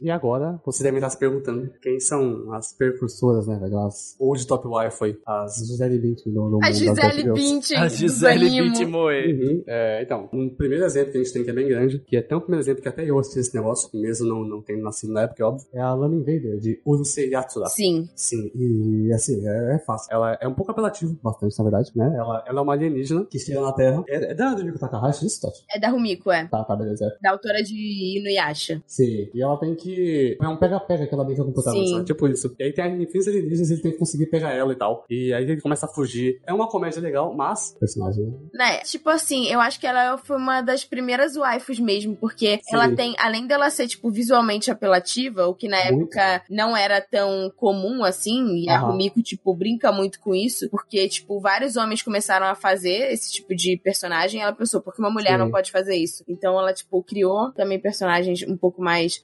E agora, vocês devem estar se perguntando quem são as precursoras, né, velho? As old top wife, as Gisele Bündchen no, no A mundo das Gisele. Bündchen A do Gisele. Bündchen Moe. Uhum. É, então, um primeiro exemplo que a gente tem que é bem grande, que é até um primeiro exemplo que até eu assisti esse negócio, mesmo não, não tendo nascido na época, é óbvio, é a Lana Invader, de Urusei Yatsura. Sim. Sim, e assim, é, é fácil. Ela é um pouco apelativo, bastante, na verdade, né? Ela, ela é uma alienígena que chega na Terra. É, é da Rumiko Takahashi, isso, Tati? É da Rumiko, é. Tá, tá, beleza. é. Da autora de Inuyasha. Sim, e ela tem que que é um pega-pega que ela brinca com o protagonista, né? tipo isso. E aí tem a infância alienígenas, ele tem que conseguir pegar ela e tal. E aí ele começa a fugir. É uma comédia legal, mas personagem Né? Tipo assim, eu acho que ela foi uma das primeiras waifus mesmo, porque Sim. ela tem, além dela ser, tipo, visualmente apelativa, o que na Muito. época não era tão comum assim, e a. Rumiko, tipo, brinca muito com isso, porque, tipo, vários homens começaram a fazer esse tipo de personagem, e ela pensou, porque uma mulher Sim. não pode fazer isso? Então ela, tipo, criou também personagens um pouco mais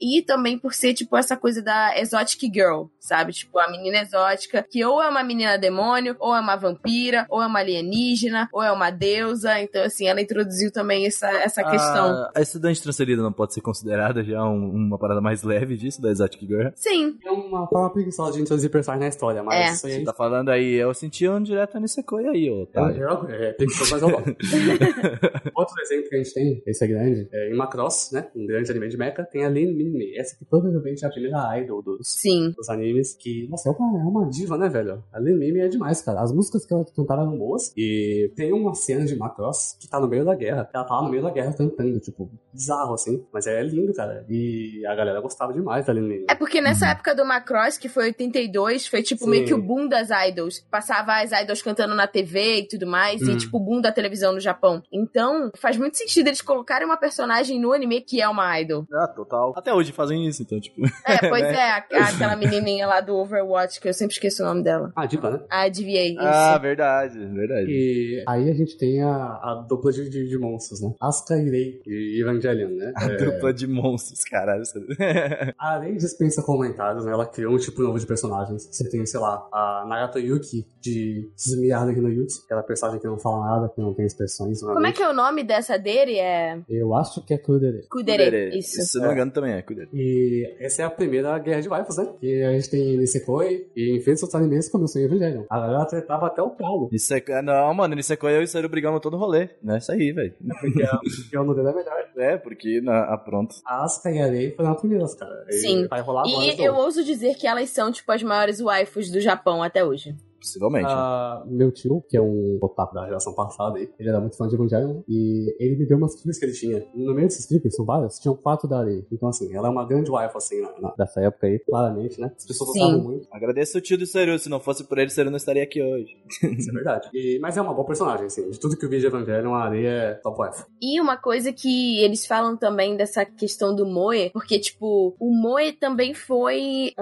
e também por ser, tipo, essa coisa da exotic girl, sabe? Tipo, a menina exótica, que ou é uma menina demônio, ou é uma vampira, ou é uma alienígena, ou é uma deusa. Então, assim, ela introduziu também essa, essa questão. A, a estudante transferida não pode ser considerada já um- uma parada mais leve disso, da Exotic Girl? Sim, é uma forma preguiçosa de introduzir personagem na história, mas É. isso aí Você tá falando aí, eu senti um direto nesse coi aí, ô. Tá. eu, é, tem que ser mais eu gosto. Outro exemplo que a gente tem, esse é grande, é em Macross, né? Um grande anime de mecha, tem a Minmi. Essa que provavelmente é a primeira idol dos, sim. dos animes. Que, nossa, é uma, é uma diva, né, velho? A Lin Minmi é demais, cara. As músicas que ela cantava eram boas. E tem uma cena de Macross que tá no meio da guerra. Ela tá no meio da guerra cantando, tipo, bizarro assim. Mas é lindo, cara. E a galera gostava demais da Lin Minmi. É porque nessa época do Macross, que foi 82, foi tipo Sim. meio que o boom das idols. Passava as idols cantando na TV e tudo mais, e Hum. tipo o boom da televisão no Japão. Então, faz muito sentido eles colocarem uma personagem no anime que é uma idol. Ah, total. Até hoje fazem isso, então, tipo. É, pois Né? é, a- aquela menininha lá do Overwatch, que eu sempre esqueço o nome dela. Ah, diva, né? A DVA, isso. Ah, verdade, verdade. E aí a gente tem a, a dupla de, de, de monstros, né? Asuka e Rei e Evangelion, né? A É, dupla de monstros, caralho. a Rei dispensa comentários, né? Ela criou um tipo novo de personagens. Você tem, sei lá, a Nagato Yuki de Suzumiya aqui no Yuki, aquela personagem que não fala nada, que não tem expressões. Como é que é o nome dessa dele? É Eu acho que é Kudere. Kudere, isso. Se não me engano, também é Kudere. E essa é a primeira guerra de waifus, né? Que a gente tem Nisekoi e em Feitos outros animes começou em Evangelion. A galera tretava até o Paulo. Nisekoi, não, mano, Nisekoi eu e o Saru brigamos todo rolê. Não é isso aí, velho. Porque a- porque o nome dele é melhor. É, porque, na, ah, pronto. A Asuka e a Rei foram as primeiras, cara. E Sim. Vai rolar agora. E eu ouso dizer que elas são, tipo, as maiores waifus do Japão até hoje. Possivelmente. Ah, meu tio, que é um otaku da geração passada, aí, ele era muito fã de Evangelion, e ele me deu umas clipes que ele tinha. No meio desses clipes, são várias, tinham quatro da areia. Então, assim, ela é uma grande wife, assim, na- na- dessa época aí, claramente, né? As pessoas gostavam muito, Agradeço o tio do Saru. Se não fosse por ele, o Saru não estaria aqui hoje. isso é verdade. E- mas é uma boa personagem, assim. De tudo que eu vi de Evangelion, a areia é top wife. E uma coisa que eles falam também dessa questão do Moe, porque, tipo, o Moe também foi,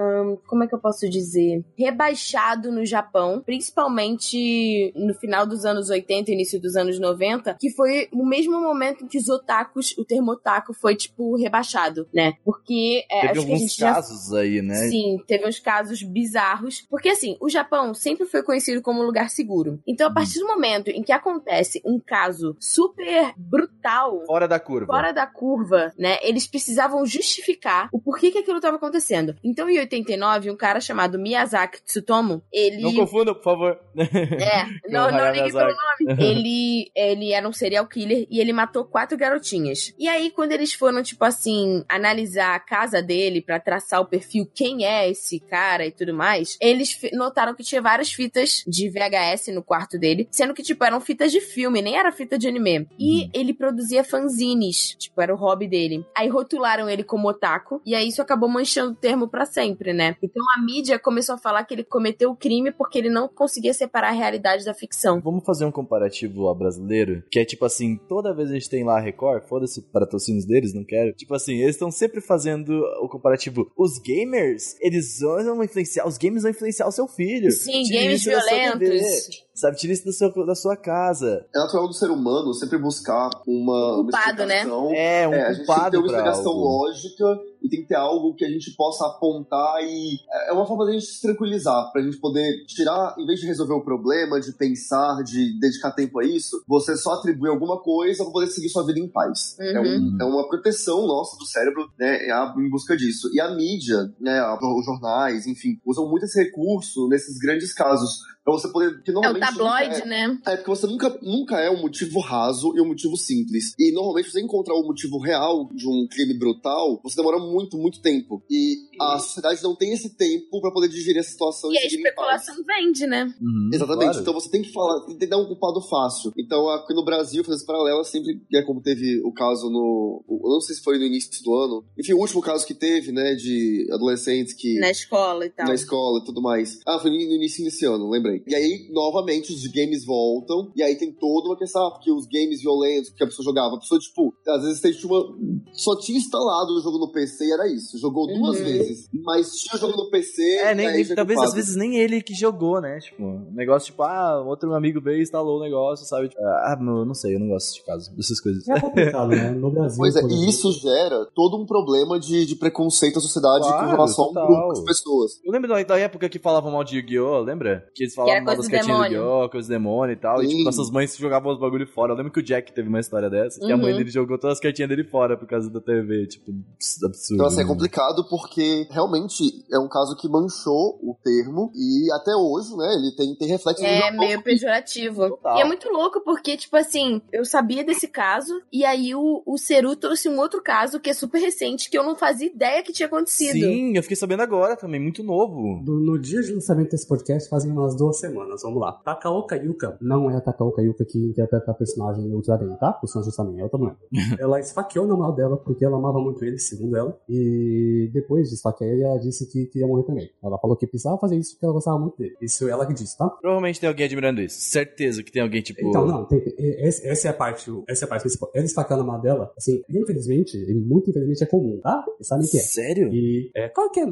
como é que eu posso dizer? Rebaixado no Japão, principalmente no final dos anos 80, início dos anos 90, que foi o mesmo momento em que os otakus, o termo otaku foi, tipo, rebaixado, né? Porque é, Teve acho que a alguns gente já casos aí, né? Sim, teve uns casos bizarros. Porque, assim, o Japão sempre foi conhecido como um lugar seguro. Então, a partir do momento em que acontece um caso super brutal, Fora da curva. fora da curva, né? Eles precisavam justificar o porquê que aquilo estava acontecendo. Então, em 89, um cara chamado Miyazaki Tsutomu, ele. Não confunda, por favor. É, não, não ligue pelo nome. Ele, ele era um serial killer e ele matou quatro garotinhas. E aí, quando eles foram, tipo assim, analisar a casa dele pra traçar o perfil, quem é esse cara e tudo mais, eles notaram que tinha várias fitas de VHS no quarto dele, sendo que, tipo, eram fitas de filme, nem era fita de anime. E ele produzia fanzines, tipo, era o hobby dele. Aí rotularam ele como otaku, e aí isso acabou manchando o termo pra sempre, né? Então a mídia começou a falar que ele cometeu o crime porque ele não conseguia separar a realidade da ficção. Vamos fazer um comparativo ao brasileiro, que é tipo assim, toda vez a gente tem lá a Record, foda-se os patrocínios deles, não quero. Tipo assim, eles estão sempre fazendo o comparativo. Os gamers, eles vão influenciar, os games vão influenciar o seu filho. Sim, Tire games TV, violentos. Sabe, tira isso da sua, da sua casa. É natural do ser humano sempre buscar uma, uma Culpado, né? explicação. É, um É, a gente tem que ter uma explicação algo. lógica e tem que ter algo que a gente possa apontar e é uma forma da gente se tranquilizar, pra gente poder tirar, em vez de resolver o problema, de pensar, de dedicar tempo a isso, você só atribui alguma coisa pra poder seguir sua vida em paz. É, um- é uma proteção nossa do cérebro, né, a- em busca disso. E a mídia, né, os jornais, enfim, usam muito esse recurso nesses grandes casos pra você poder... Que É o normalmente tabloide, é- né? é, porque você nunca, nunca é um motivo raso e um motivo simples. E normalmente você encontrar o motivo real de um crime brutal, você demora muito, muito tempo. E a sociedade não tem esse tempo pra poder digerir essa situação E a em paz. especulação vende, né? Uhum, Exatamente, claro. então você tem que falar, tem que dar um culpado fácil. Então, aqui no Brasil, fazer esse paralelo, sempre é como teve o caso no. Eu não sei se foi no início do ano. Enfim, o último caso que teve, né, de adolescentes que. Na escola e tal. Na escola e tudo mais. Ah, foi no início desse ano, lembrei. E aí, novamente, os games voltam. E aí tem toda uma questão, ah, porque os games violentos que a pessoa jogava, a pessoa, tipo, às vezes tem tipo, uma. Só tinha instalado o jogo no PC e era isso. Jogou duas Uhum. vezes. Mas tinha o jogo no PC. É, nem, nem- talvez às vezes nem ele que jogou, né? Tipo, um negócio tipo, ah, outro amigo veio e instalou o negócio, sabe? Tipo, ah, meu, não sei, eu não gosto de caso dessas coisas. É complicado, né? No Brasil. Pois é, e isso gera todo um problema de, de preconceito à sociedade Claro, com relação a um total. grupo de pessoas. Eu lembro da, da época que falavam mal de Yu-Gi-Oh!, lembra? Que eles era falavam mal coisa das do cartinhas do demônio. Yu-Gi-Oh!, coisa do demônio e tal. E Sim. tipo, nossas mães jogavam os bagulho fora. Eu lembro que o Jack teve uma história dessa, que a mãe Uhum. dele jogou todas as cartinhas dele fora por causa da TV. Tipo, absurdo. Então, assim, é complicado porque realmente é um caso que manchou o termo e até hoje, né, ele tem, tem reflexos É no meio pejorativo. Total. E é muito louco porque, tipo assim, eu sabia desse caso e aí o, o Ceru trouxe um outro caso que é super recente que eu não fazia ideia que tinha acontecido. Sim, eu fiquei sabendo agora também, muito novo. do- no dia de lançamento desse podcast, fazem umas duas semanas. Vamos lá. Takaoka Yuka não é a Takaoka Yuka que interpreta a personagem Ultraman, tá? O Sanjo também, é outra mulher. ela esfaqueou o namorado dela porque ela amava muito ele, segundo ela. E depois de esfaquear ele, ela disse que queria morrer também. Ela falou que precisava fazer isso porque ela gostava muito dele. Isso é ela que disse, tá? Provavelmente tem alguém admirando isso. Certeza que tem alguém, tipo. Então, não, tem, tem- esse- essa é a parte, essa é a parte principal. Ela esfaquear o namorado dela, assim, infelizmente, e muito infelizmente é comum, tá? Vocês sabem que é. Sério? E, é, claro que é,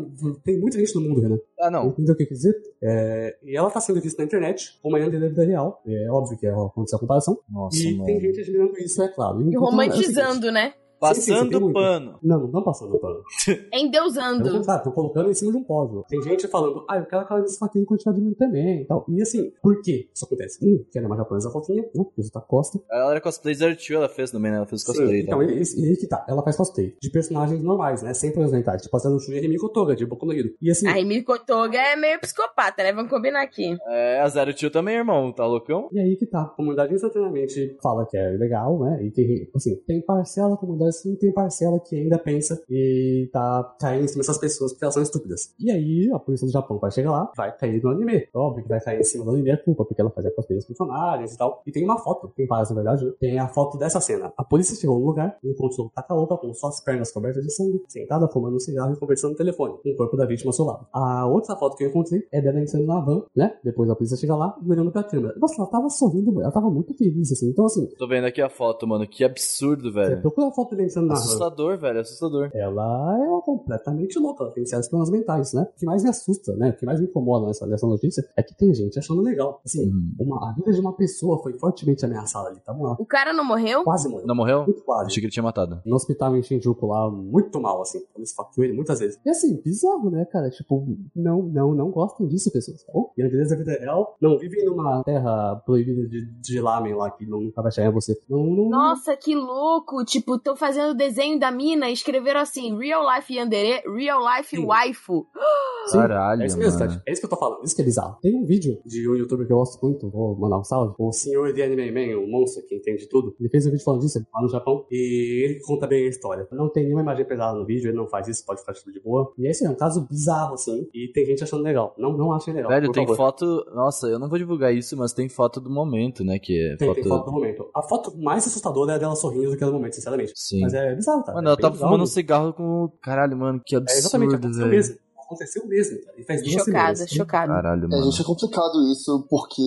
tem muita gente no mundo, Renan. Ah, não. Entendeu o que eu quis dizer? É, e ela tá sendo vista na internet como a Yandere da vida real. É óbvio que aconteceu a comparação. Nossa, e mano. tem gente admirando isso, é claro. E Então, é o romantizando, né? Sim, sim, sim, Passando muito. pano. Não, não passando pano. Endeusando. contrário, tô colocando em cima de um pódio. Tem gente falando, ah, eu quero que ela desfaqueie e continue admirando também e tal. E assim, por que isso acontece? Um, que ela é uma japonesa fofinha? Que usa a costa. Ela era cosplay da Arthur, ela fez também, né? Ela fez Sim, cosplay. então, tá? e, e aí que tá. Ela faz cosplay de personagens normais, né? Sem personalidade. Tipo, a Shuya e Rimiko Toga, de Boku no Hero. E assim, A Emily Toga é meio psicopata, né? Vamos combinar aqui. É, a Zero Tio também, irmão, tá loucão? E aí que tá. A comunidade instantaneamente fala que é legal, né? E tem, assim, tem parcela da comunidade sim, tem parcela que ainda pensa e tá caindo em cima dessas pessoas porque elas são estúpidas. E aí a polícia do Japão vai chegar lá, vai cair no anime. Óbvio que vai cair em cima do anime a culpa, porque ela fazia cosplay dos personagens e tal. E tem uma foto, tem várias na verdade, né? Tem a foto dessa cena. A polícia chegou no lugar, encontrou Takaoka com só as pernas cobertas de sangue, sentada fumando um cigarro e conversando no telefone, com o corpo da vítima ao seu lado. A outra foto que eu encontrei é dela entrando na van, né? Depois a polícia chega lá e olhando pra câmera. Nossa, ela tava sorrindo, ela tava muito feliz, assim. Então, assim, Tô vendo aqui a foto, mano. Que absurdo, velho. procura a foto dele entrando na. Assustador, velho, assustador. Ela é uma completamente louca, ela tem sérios problemas mentais, né? O que mais me assusta, né? O que mais me incomoda nessa, nessa notícia é que tem gente achando legal. Assim, Uhum. uma, a vida de uma pessoa foi fortemente ameaçada ali, tá bom? O cara não morreu? quase morreu. Não morreu? Muito quase. Achei que ele tinha matado. No hospital em Shinjuku lá, muito mal, assim. Eles esfaqueou ele muitas vezes. E assim, bizarro, né, cara? Tipo, não, não, não gostam disso, pessoas, tá bom? E a beleza da vida real não vivem numa terra proibida de, de lamen lá, que não- nunca vai chegar em você. Não, não, Nossa, que louco! Tipo, estão fazendo o desenho da mina e escreveram assim: Real Life Yandere, Real Life Sim. Waifu. Sim, Caralho, É isso mesmo, mano. Tati. É isso que eu tô falando. Isso que é bizarro. Tem um vídeo de um youtuber que eu gosto muito, vou mandar um salve. O senhor de Anime Man, o monstro que entende tudo. Ele fez um vídeo falando disso lá no Japão. E ele conta bem a história. Não tem nenhuma imagem pesada no vídeo, ele não faz isso, pode ficar tudo de boa. E esse é um caso bizarro, assim. E tem gente achando legal. Não, não achem legal. Velho, tem favor. foto. Nossa, eu não vou divulgar isso, mas tem foto do momento, né? Que é Tem, foto. tem foto do momento. A foto mais assustadora é dela sorrindo do que no momento, sinceramente. Sim. Mas é bizarro, cara. Mano, ela bem tava bizarro fumando um cigarro com. Caralho, mano, que É exatamente, absurdo, velho. Aconteceu mesmo. E faz duas Chocada, semanas. chocada. Caralho, É, mano. gente, é complicado isso, porque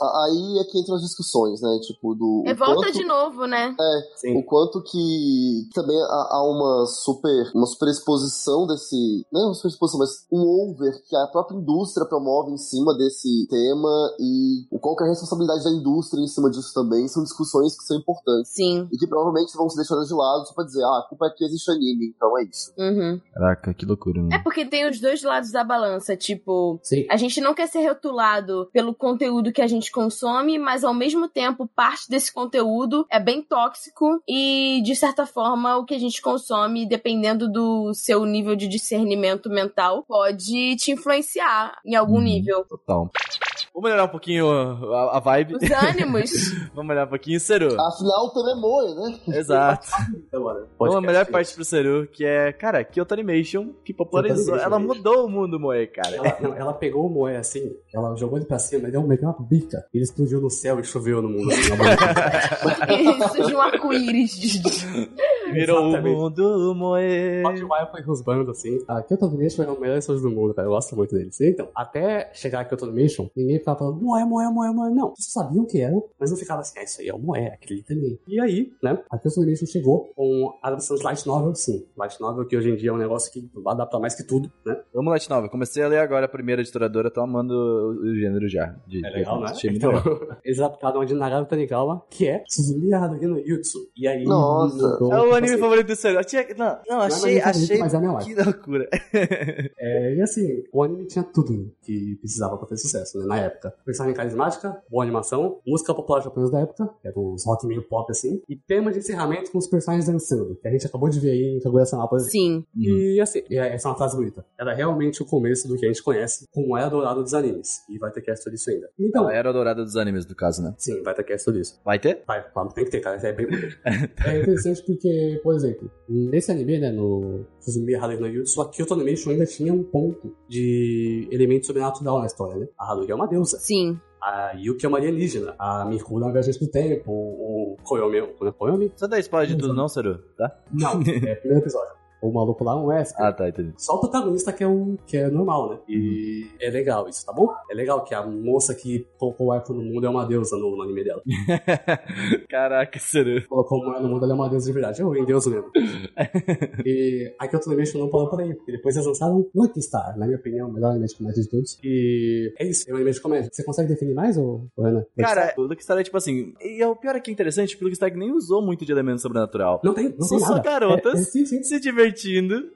aí é que entram as discussões, né? Tipo, do. o Revolta quanto- de novo, né? Sim. O quanto que também há, há uma super uma super exposição desse. Não é uma super exposição, mas um over que a própria indústria promove em cima desse tema e o qual que é a responsabilidade da indústria em cima disso também são discussões que são importantes. Sim. E que provavelmente vão ser deixadas de lado só pra dizer, ah, a culpa é que existe anime, então é isso. Uhum. Caraca, que loucura, mano. É porque tem os dois lados da balança. Tipo, Sim. a gente não quer ser rotulado pelo conteúdo que a gente consome, mas ao mesmo tempo, parte desse conteúdo é bem tóxico e, de certa forma, o que a gente consome, dependendo do seu nível de discernimento mental, pode te influenciar em algum Uhum. nível. Total. Vamos melhorar um pouquinho a, a vibe. Os ânimos. Vamos melhorar um pouquinho. Seru. Afinal, também é moe, né? Exato. Agora, Vamos a melhor parte pro Seru, que é, cara, Kyoto Animation, que popularizou. Animation, Ela mudou o mundo Moe, cara. Ela, ela pegou o Moé assim, ela jogou ele pra cima, deu meteu uma bica, ele explodiu no céu e choveu no mundo. Assim, na boca. E surge um arco-íris. de- Virou o mundo Moe. Hot Wire foi rusbando assim. A Kyoto Animation é uma das melhores pessoas do mundo, cara. Eu gosto muito deles. Então, até chegar a Kyoto Animation, ninguém ficava falando Moé, Moé, Moé, Moé. Não, vocês sabiam o que era, mas não ficava assim, ah, isso aí é o Moé, aquele também. E aí, né, a Kyoto Animation chegou com a adaptação de Light Novel, sim. Light Novel que hoje em dia é um negócio que adapta mais que tudo, né? Vamos Light Novel. Comecei a ler agora a primeira editoradora, tô amando o, o gênero já. De, É legal, né? Achei muito legal. Então, eles adaptaram a de Nagato Tanigawa, que é Suzumi Haruhi no Yutsu. E aí... Nossa. mudou, É o anime assim, favorito do. Eu tinha- Não, não, é achei, favorito, achei. mas é meu Que loucura. É, e assim, o anime tinha tudo que precisava pra ter sucesso, né, na época. Personagem carismática, boa animação, música popular japonesa da época, que era uns rock meio pop assim, e tema de encerramento com os personagens dançando, que a gente acabou de ver aí em Kaguya-sama, por exemplo. Sim. E assim, e essa é uma frase bonita. Era realmente o começo do que a gente conhece como era dourado dos animes. E vai ter cast sobre isso ainda. Então, A era dourada dos animes, no caso, né? sim, vai ter cast sobre isso. Vai ter? Vai, claro, tem que ter, cara. É bem bonito. é interessante porque, por exemplo, nesse anime, né, no Suzumi Haruhi no Yutsu, a Kyoto Animation ainda tinha um ponto de elemento sobrenatural na história, né? A Haruhi é uma deusa. Sim. A Yuki é uma alienígena. A Mikura é uma viajante do tempo. O Koyomi... é- Koyomi? Só dá spoiler de tudo, não, Seru? Tá? Não, é o primeiro episódio. O maluco lá é um Wesker. Ah, tá, entendi. Só o protagonista que é, um, que é normal, né? E é legal isso, tá bom? É legal que a moça que colocou o Echo no mundo é uma deusa no, no anime dela. Caraca, Seru. Colocou o Moe no mundo, ela é uma deusa de verdade. Eu, em Deus mesmo. e a Kyoto Animation não parou por aí, porque depois eles lançaram Lucky Star, na minha opinião, o melhor anime de comédia de todos. E é isso, é um anime de comédia. Você consegue definir mais, ou? Lucky Cara, o Lucky Star é tipo assim. E o pior é que é interessante, porque o Lucky Star nem usou muito de elemento sobrenatural. não tem, não São tem só nada. garotas. É, é, sim, sim. Se divertindo.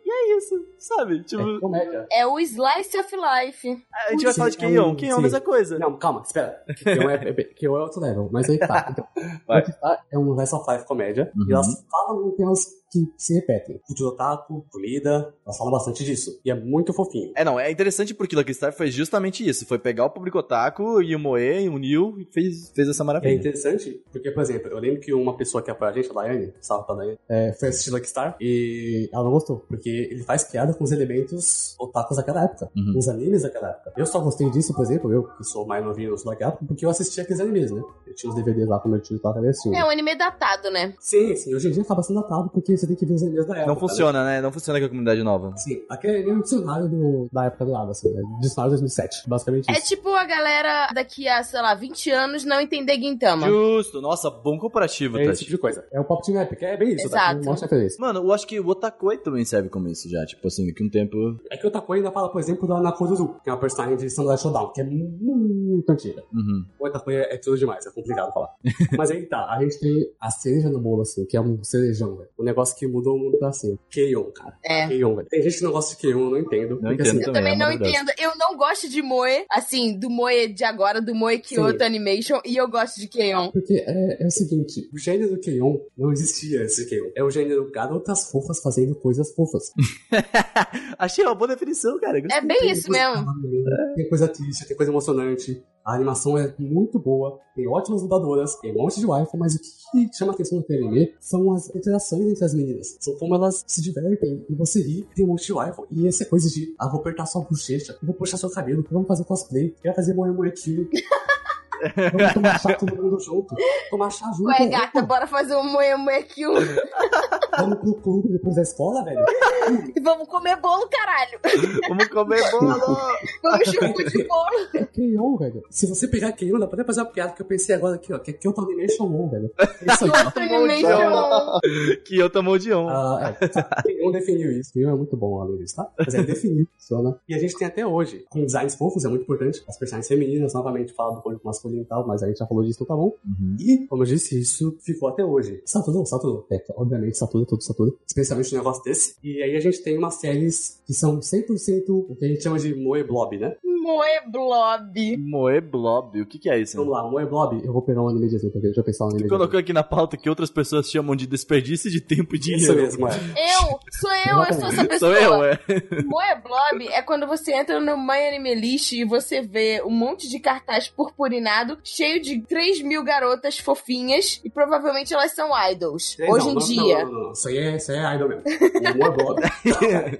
E é isso, sabe? Tipo, É comédia. É o Slice of Life. a gente vai falar de é Keion. um- Keion é a mesma coisa. Não, calma, espera. Que eu é, é, é outro level, mas aí tá. Então, Vai. Star é um Life of Life comédia, Uhum. e elas falam temas que se repetem. Futuro otaku, comida, elas falam bastante disso. E é muito fofinho. É, não, é interessante porque Lucky Star foi justamente isso. Foi pegar o público otaku e o Moe, uniu e fez, fez essa É maravilha. interessante, porque, por exemplo, eu lembro que uma pessoa que apoia a gente, a Daiane, salve pra Daiane, é, foi assistir Lucky Star e ela não gostou, porque ele faz piada com os elementos otakus daquela época, Uhum. com os animes daquela época. Eu só gostei disso, por exemplo, eu, que sou mais novinho, não sou daquela época, porque eu assistia aqueles animes, né? Eu tinha os DVDs lá com meu tio e tava assistindo. É um anime datado, né? Sim, sim, hoje em dia acaba sendo datado, porque você tem que ver os animes da época. Não né? funciona, né? Não funciona com a comunidade nova. Sim, aquele é um dicionário do, da época do lado, assim, é dicionário de 2007, basicamente É isso. tipo a galera daqui a, sei lá, 20 anos não entender Gintama. Justo, nossa, bom comparativo, É esse tipo de coisa. É o Pop Team Epic, é bem isso, tá? Exato. Mostra a referência. Mano, eu acho que o Otakoi também serve como isso já. Tipo assim, daqui a um tempo. É que o Otaku ainda fala, por exemplo, da Nakoruru, que é uma personagem de Samurai Showdown, que é muito antiga. Uhum. O Otaku é, tudo demais, é complicado falar. Mas aí tá, a gente tem a cereja no bolo, assim, que é um cerejão, velho. Um negócio que mudou o mundo pra assim. Keion, cara. É. Keion, velho. Tem gente que não gosta de Keion, eu não entendo. Não porque, entendo assim, Eu Também, é não entendo. Eu não gosto de Moe, assim, do Moe de agora, do Moe Kyoto Sim. Animation, e eu gosto de Keion. Porque é, é o seguinte, o gênero Keion não existia esse Keion. É o gênero garotas fofas fazendo coisas fofas. Achei uma boa definição, cara. É bem isso mesmo. Tem coisa triste, tem coisa emocionante. A animação é muito boa, tem ótimas dubladoras, tem um monte de wifi, mas o que chama atenção no anime são as interações entre as meninas. São como elas se divertem e você ri, tem um monte de wifi. E essa coisa de, ah, vou apertar sua bochecha, vou puxar seu cabelo, vamos fazer cosplay, quer fazer moe moe kill. Vamos tomar chá todo mundo junto. Tomar chá junto. Ué, é, gata, bora fazer um Moe Moe Kill. Vamos pro clube depois da escola, velho. E vamos comer bolo, caralho. Vamos comer bolo! Vamos chupar de bolo. É Keion, velho. Se você pegar Keion, dá pra até fazer uma piada que eu pensei agora aqui, ó. Que é Kyoto Animation 1, velho. É isso aí. Kyoto Animation. que eu tomo de on. Ah, é. Keion definiu isso. Keion é muito bom, disso, tá? Mas ele definiu, funciona. E a gente tem até hoje, com designs fofos, é muito importante. As personagens femininas, novamente, fala do público masculino e tal, mas a gente já falou disso, então tá bom. Uhum. E, como eu disse, isso ficou até hoje. Saturno, Saturno. É, obviamente, Saturno, tudo Saturno. Especialmente um negócio desse. E aí a gente tem umas séries que são 100% o que a gente chama de Moe Blob, né? Moeblob. Moe Blob, o que, que é isso? Vamos lá, Moe Blob, eu vou pegar um anime de exemplo aqui, deixa eu pensar um anime Tu de colocou aqui na pauta que outras pessoas chamam de desperdício de tempo e dinheiro. Isso mesmo, é. Eu, sou eu, eu sou essa pessoa. Sou eu, é. Moeblob é quando você entra no My Anime List e você vê um monte de cartaz purpurinado cheio de 3 mil garotas fofinhas e provavelmente elas são idols. Não, hoje em não, dia. Não, Isso aí é, isso aí é idol mesmo. O Moe Blob.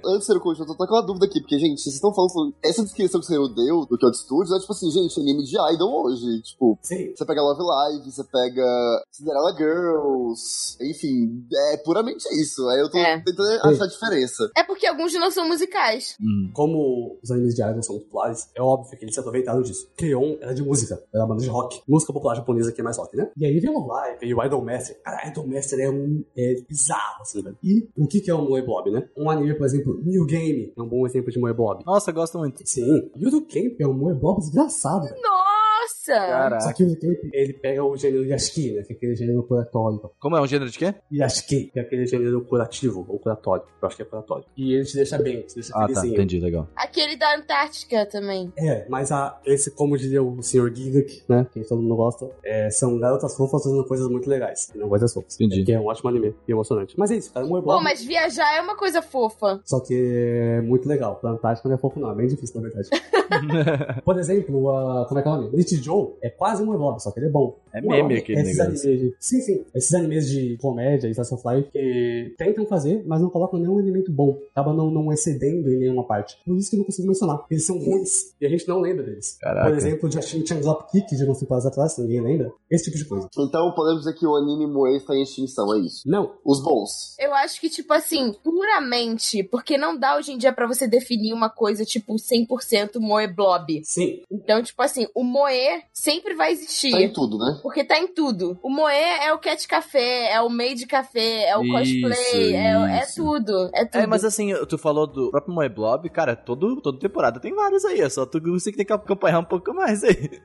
Antes de ser coach, eu tô com uma dúvida aqui, porque, gente, vocês estão falando sobre essa descrição que você deu do Kyoto Studios, é tipo assim, gente, anime de idol hoje. Tipo, Sim. você pega Love Live, você pega Cinderella Girls, enfim, é puramente isso. Aí eu tô É. tentando achar a diferença. É porque alguns não são musicais. Hum. Como os animes de idol são muito populares, é óbvio que eles se aproveitaram disso. Kreon era de música, era uma banda de rock. Música popular japonesa que é mais rock, né? E aí veio o Live, veio o Idol Master. Cara, Idol Master é um... é bizarro, assim, velho. E o que que é o Moe Blob, né? Um anime, por exemplo, New Game, é um bom exemplo de Moe Blob. Nossa, gosto muito. Sim. Yudo Camp é um Moe Blob desgraçado, velho. Nossa! Só Caraca. que o Camp, ele pega o gênero Yashiki, né? Que é aquele gênero curatório. Como é um gênero de quê? Yashiki, que é aquele gênero curativo, ou curatório. Eu acho que é curatório. E ele te deixa bem, te deixa Ah, tá, felizinho. entendi, legal. Aquele da Antártica também. É, mas a, esse, como diria o Sr. Gigak, né? Que todo mundo gosta, é, são garotas fofas fazendo coisas muito legais. E não coisas fofas. Entendi. É, que é um ótimo anime e emocionante. Mas é isso, cara. Moe Pô, Blob, mas viajar é uma coisa fofa. Só que é muito legal. Fantástica não é fofo, não. É bem difícil, na verdade. Por exemplo, a, como é que é o nome? Lich Joe é quase um Moe Blob, só que ele é bom. É meme aquele esses negócio. animes de, Sim, sim. Esses animes de comédia e slice of life que tentam fazer, mas não colocam nenhum elemento bom. Acaba não, não excedendo em nenhuma parte. Por isso que eu não consigo mencionar. Eles são ruins. E a gente não lembra deles. Caraca. Por exemplo, de Ashin Chan Drop Kick de uns temporadas atrás, ninguém lembra. Esse tipo de coisa. Então podemos dizer que o anime Moe está em extinção, é isso. Não, Os bons. Eu acho que, tipo assim, puramente, porque não dá hoje em dia pra você definir uma coisa, tipo, 100% moe blob. sim. Então, tipo assim, o moe sempre vai existir. Tá em tudo, né? Porque tá em tudo. O moe é o cat café, é o made café, é o Isso, cosplay, é, é isso. tudo. É tudo. É, mas assim, tu falou do próprio Moe Blob, cara, todo, toda temporada tem vários aí, é só tu você que tem que acompanhar um pouco mais aí.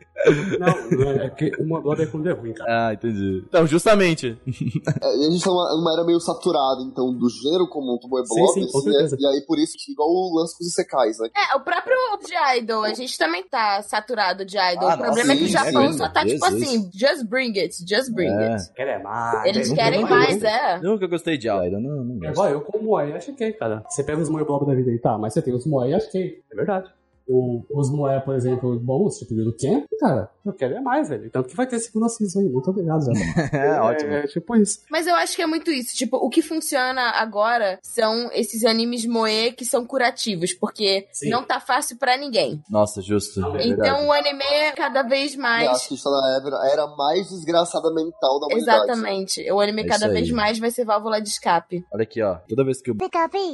Não, é, é que uma blob é quando é ruim, cara. Ah, entendi. Então, justamente. É, e a gente tá numa, numa era meio saturada, então, do gênero comum do Moe Sim, Blob, sim, com assim, é- e aí por isso que igual o lance com os secais, né? É, o próprio de Idol, a gente também tá saturado de Idol. Ah, o problema é que o sim, Japão sim, só tá tipo Jesus. assim, just bring it, just bring É. it. Quer é mais. Eles não querem quer mais, é. Nunca gostei de Idol, não, não gosto. Agora, eu como Moai, acho que é, cara. Você pega os Moai Blob da vida aí, tá, mas você tem os Moai, acho que é verdade. O, os Moé, por exemplo, bons, tipo o Camp, cara, eu quero é mais, velho. Tanto que vai ter segunda season aí. Muito obrigado, já. É, ótimo. É, tipo isso. Mas eu acho que é muito isso. Tipo, o que funciona agora são esses animes moe que são curativos, porque Sim. não tá fácil pra ninguém. Nossa, justo. É Então verdade. o anime é cada vez Eu mais. acho que tá na era, era mais desgraçada mental da humanidade. Exatamente. O anime É cada vez mais vai ser válvula de escape. Olha aqui, ó. Toda vez que o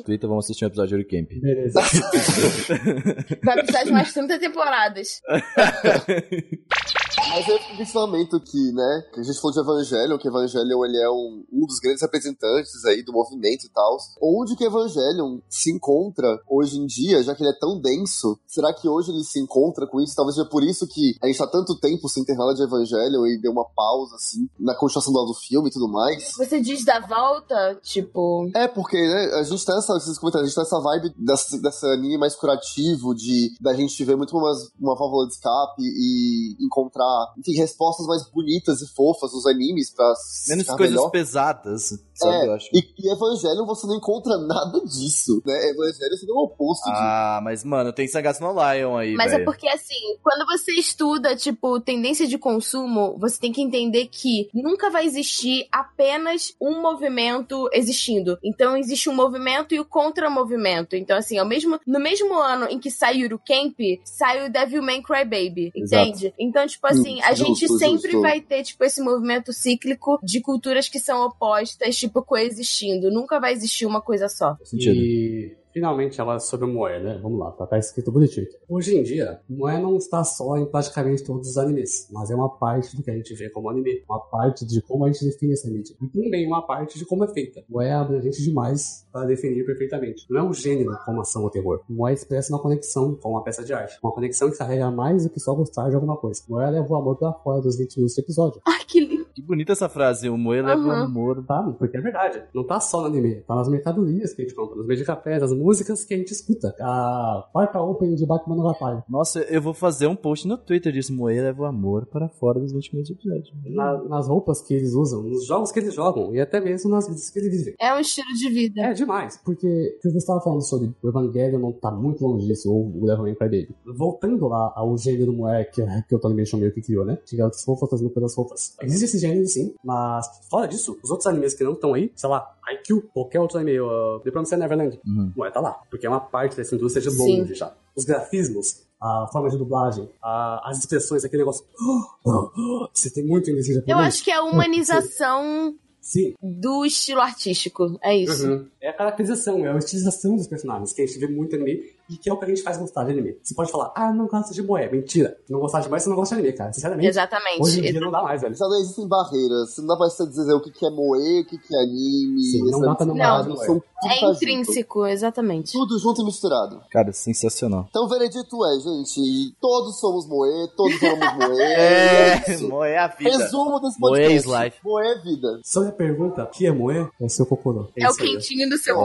Twitter vamos assistir um episódio de Camp. Beleza. Vai precisar de mais 30 temporadas. Mas eu fico questionamento que, né, que a gente falou de Evangelion, que Evangelion ele é um, um dos grandes representantes aí do movimento e tal. Onde que Evangelion se encontra hoje em dia, já que ele é tão denso? Será que hoje ele se encontra com isso? Talvez seja por isso que a gente tá tanto tempo sem ter nada de Evangelion e deu uma pausa, assim, na continuação do, do filme e tudo mais. Você diz da volta, tipo. É, porque, né, a gente tá nessa, esses comentários, a gente tá nessa vibe dessa, dessa anime mais curativo, de da gente ver muito mais uma válvula de escape e encontrar, enfim, respostas mais bonitas e fofas nos animes pra Menos ficar coisas melhor. pesadas, sabe? É, eu acho. E, e Evangelho você não encontra nada disso, né? Evangelho seria o oposto disso. Ah, mas, mano, tem Sangatsu no Lion aí, Mas é velho. porque, assim, quando você estuda, tipo, tendência de consumo, você tem que entender que nunca vai existir apenas um movimento existindo. Então, existe um movimento e o contra-movimento. Então, assim, ao mesmo, no mesmo ano em que sai Yuru Camp, sai o Devilman Crybaby, Exato. entende? Então, tipo assim, a Justo, gente sempre justo. vai ter, tipo, esse movimento cíclico de culturas que são opostas, tipo, coexistindo. Nunca vai existir uma coisa só. E finalmente ela sobre o Moe, né? Vamos lá, tá, tá escrito bonitinho. Hoje em dia, Moe não está só em praticamente todos os animes, mas é uma parte do que a gente vê como anime, uma parte de como a gente define essa mídia. E também uma parte de como é feita. Moe é abrangente demais para definir perfeitamente. Não é um gênero como ação ou terror. Moe expressa uma conexão com uma peça de arte. Uma conexão que carrega mais do que só gostar de alguma coisa. Moe leva o amor pra fora dos 20 minutos do episódio. Ai, que lindo. Que bonita essa frase, o moe leva o Aham. amor. Tá, porque é verdade. Não tá só no anime, tá nas mercadorias que a gente compra, nos meios de café, nas músicas que a gente escuta. A quarta open de Batman no Rapaz. Nossa, eu vou fazer um post no Twitter disso, moe leva o amor para fora dos últimos episódios. Na- nas roupas que eles usam, nos jogos que eles jogam e até mesmo nas vidas que eles vivem. É um estilo de vida. É demais, porque o que você estava falando sobre o Evangelho não tá muito longe disso, ou o Devil May Cry Baby. Voltando lá ao gênero Moe que, que o Tony Animation meio que criou, né? De garotas fofas fazendo pelas roupas. Existe esse gênero sim, mas fora disso, os outros animes que não estão aí, sei lá, IQ, qualquer outro anime, uh, The Promised Neverland, Uhum. Moe tá lá, porque é uma parte dessa indústria de Sim. longe já. Os grafismos, a forma de dublagem, a- as expressões, aquele negócio. Você tem muito em japonês. Eu acho que é a humanização Sim, do estilo artístico. É isso. Uhum. É a caracterização, é a estilização dos personagens, que a gente vê muito anime e que é o que a gente faz gostar de anime. Você pode falar, ah, não gosto de moé. Mentira. Não gostar de moé, você não gosta de anime, cara. Sinceramente. Exatamente. Hoje em dia não dá mais, velho. Já não existem barreiras. Não dá pra você dizer o que que é moe, o que que é anime. Sim, não dá pra Não. moé. São É tá junto. intrínseco, exatamente. Tudo junto e misturado. Cara, sensacional. Então o veredito é, gente, todos somos moe, todos amamos moe. É, isso. moe é a vida. Resumo desse Moe podcast. is life. Moe é vida. Só a pergunta, o que é moé? É seu cocorô. É o isso aí. quentinho do seu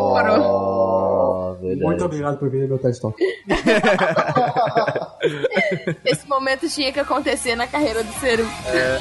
Verdade. Muito obrigado por vir meu TED Talk. Esse momento tinha que acontecer na carreira do Seru. É.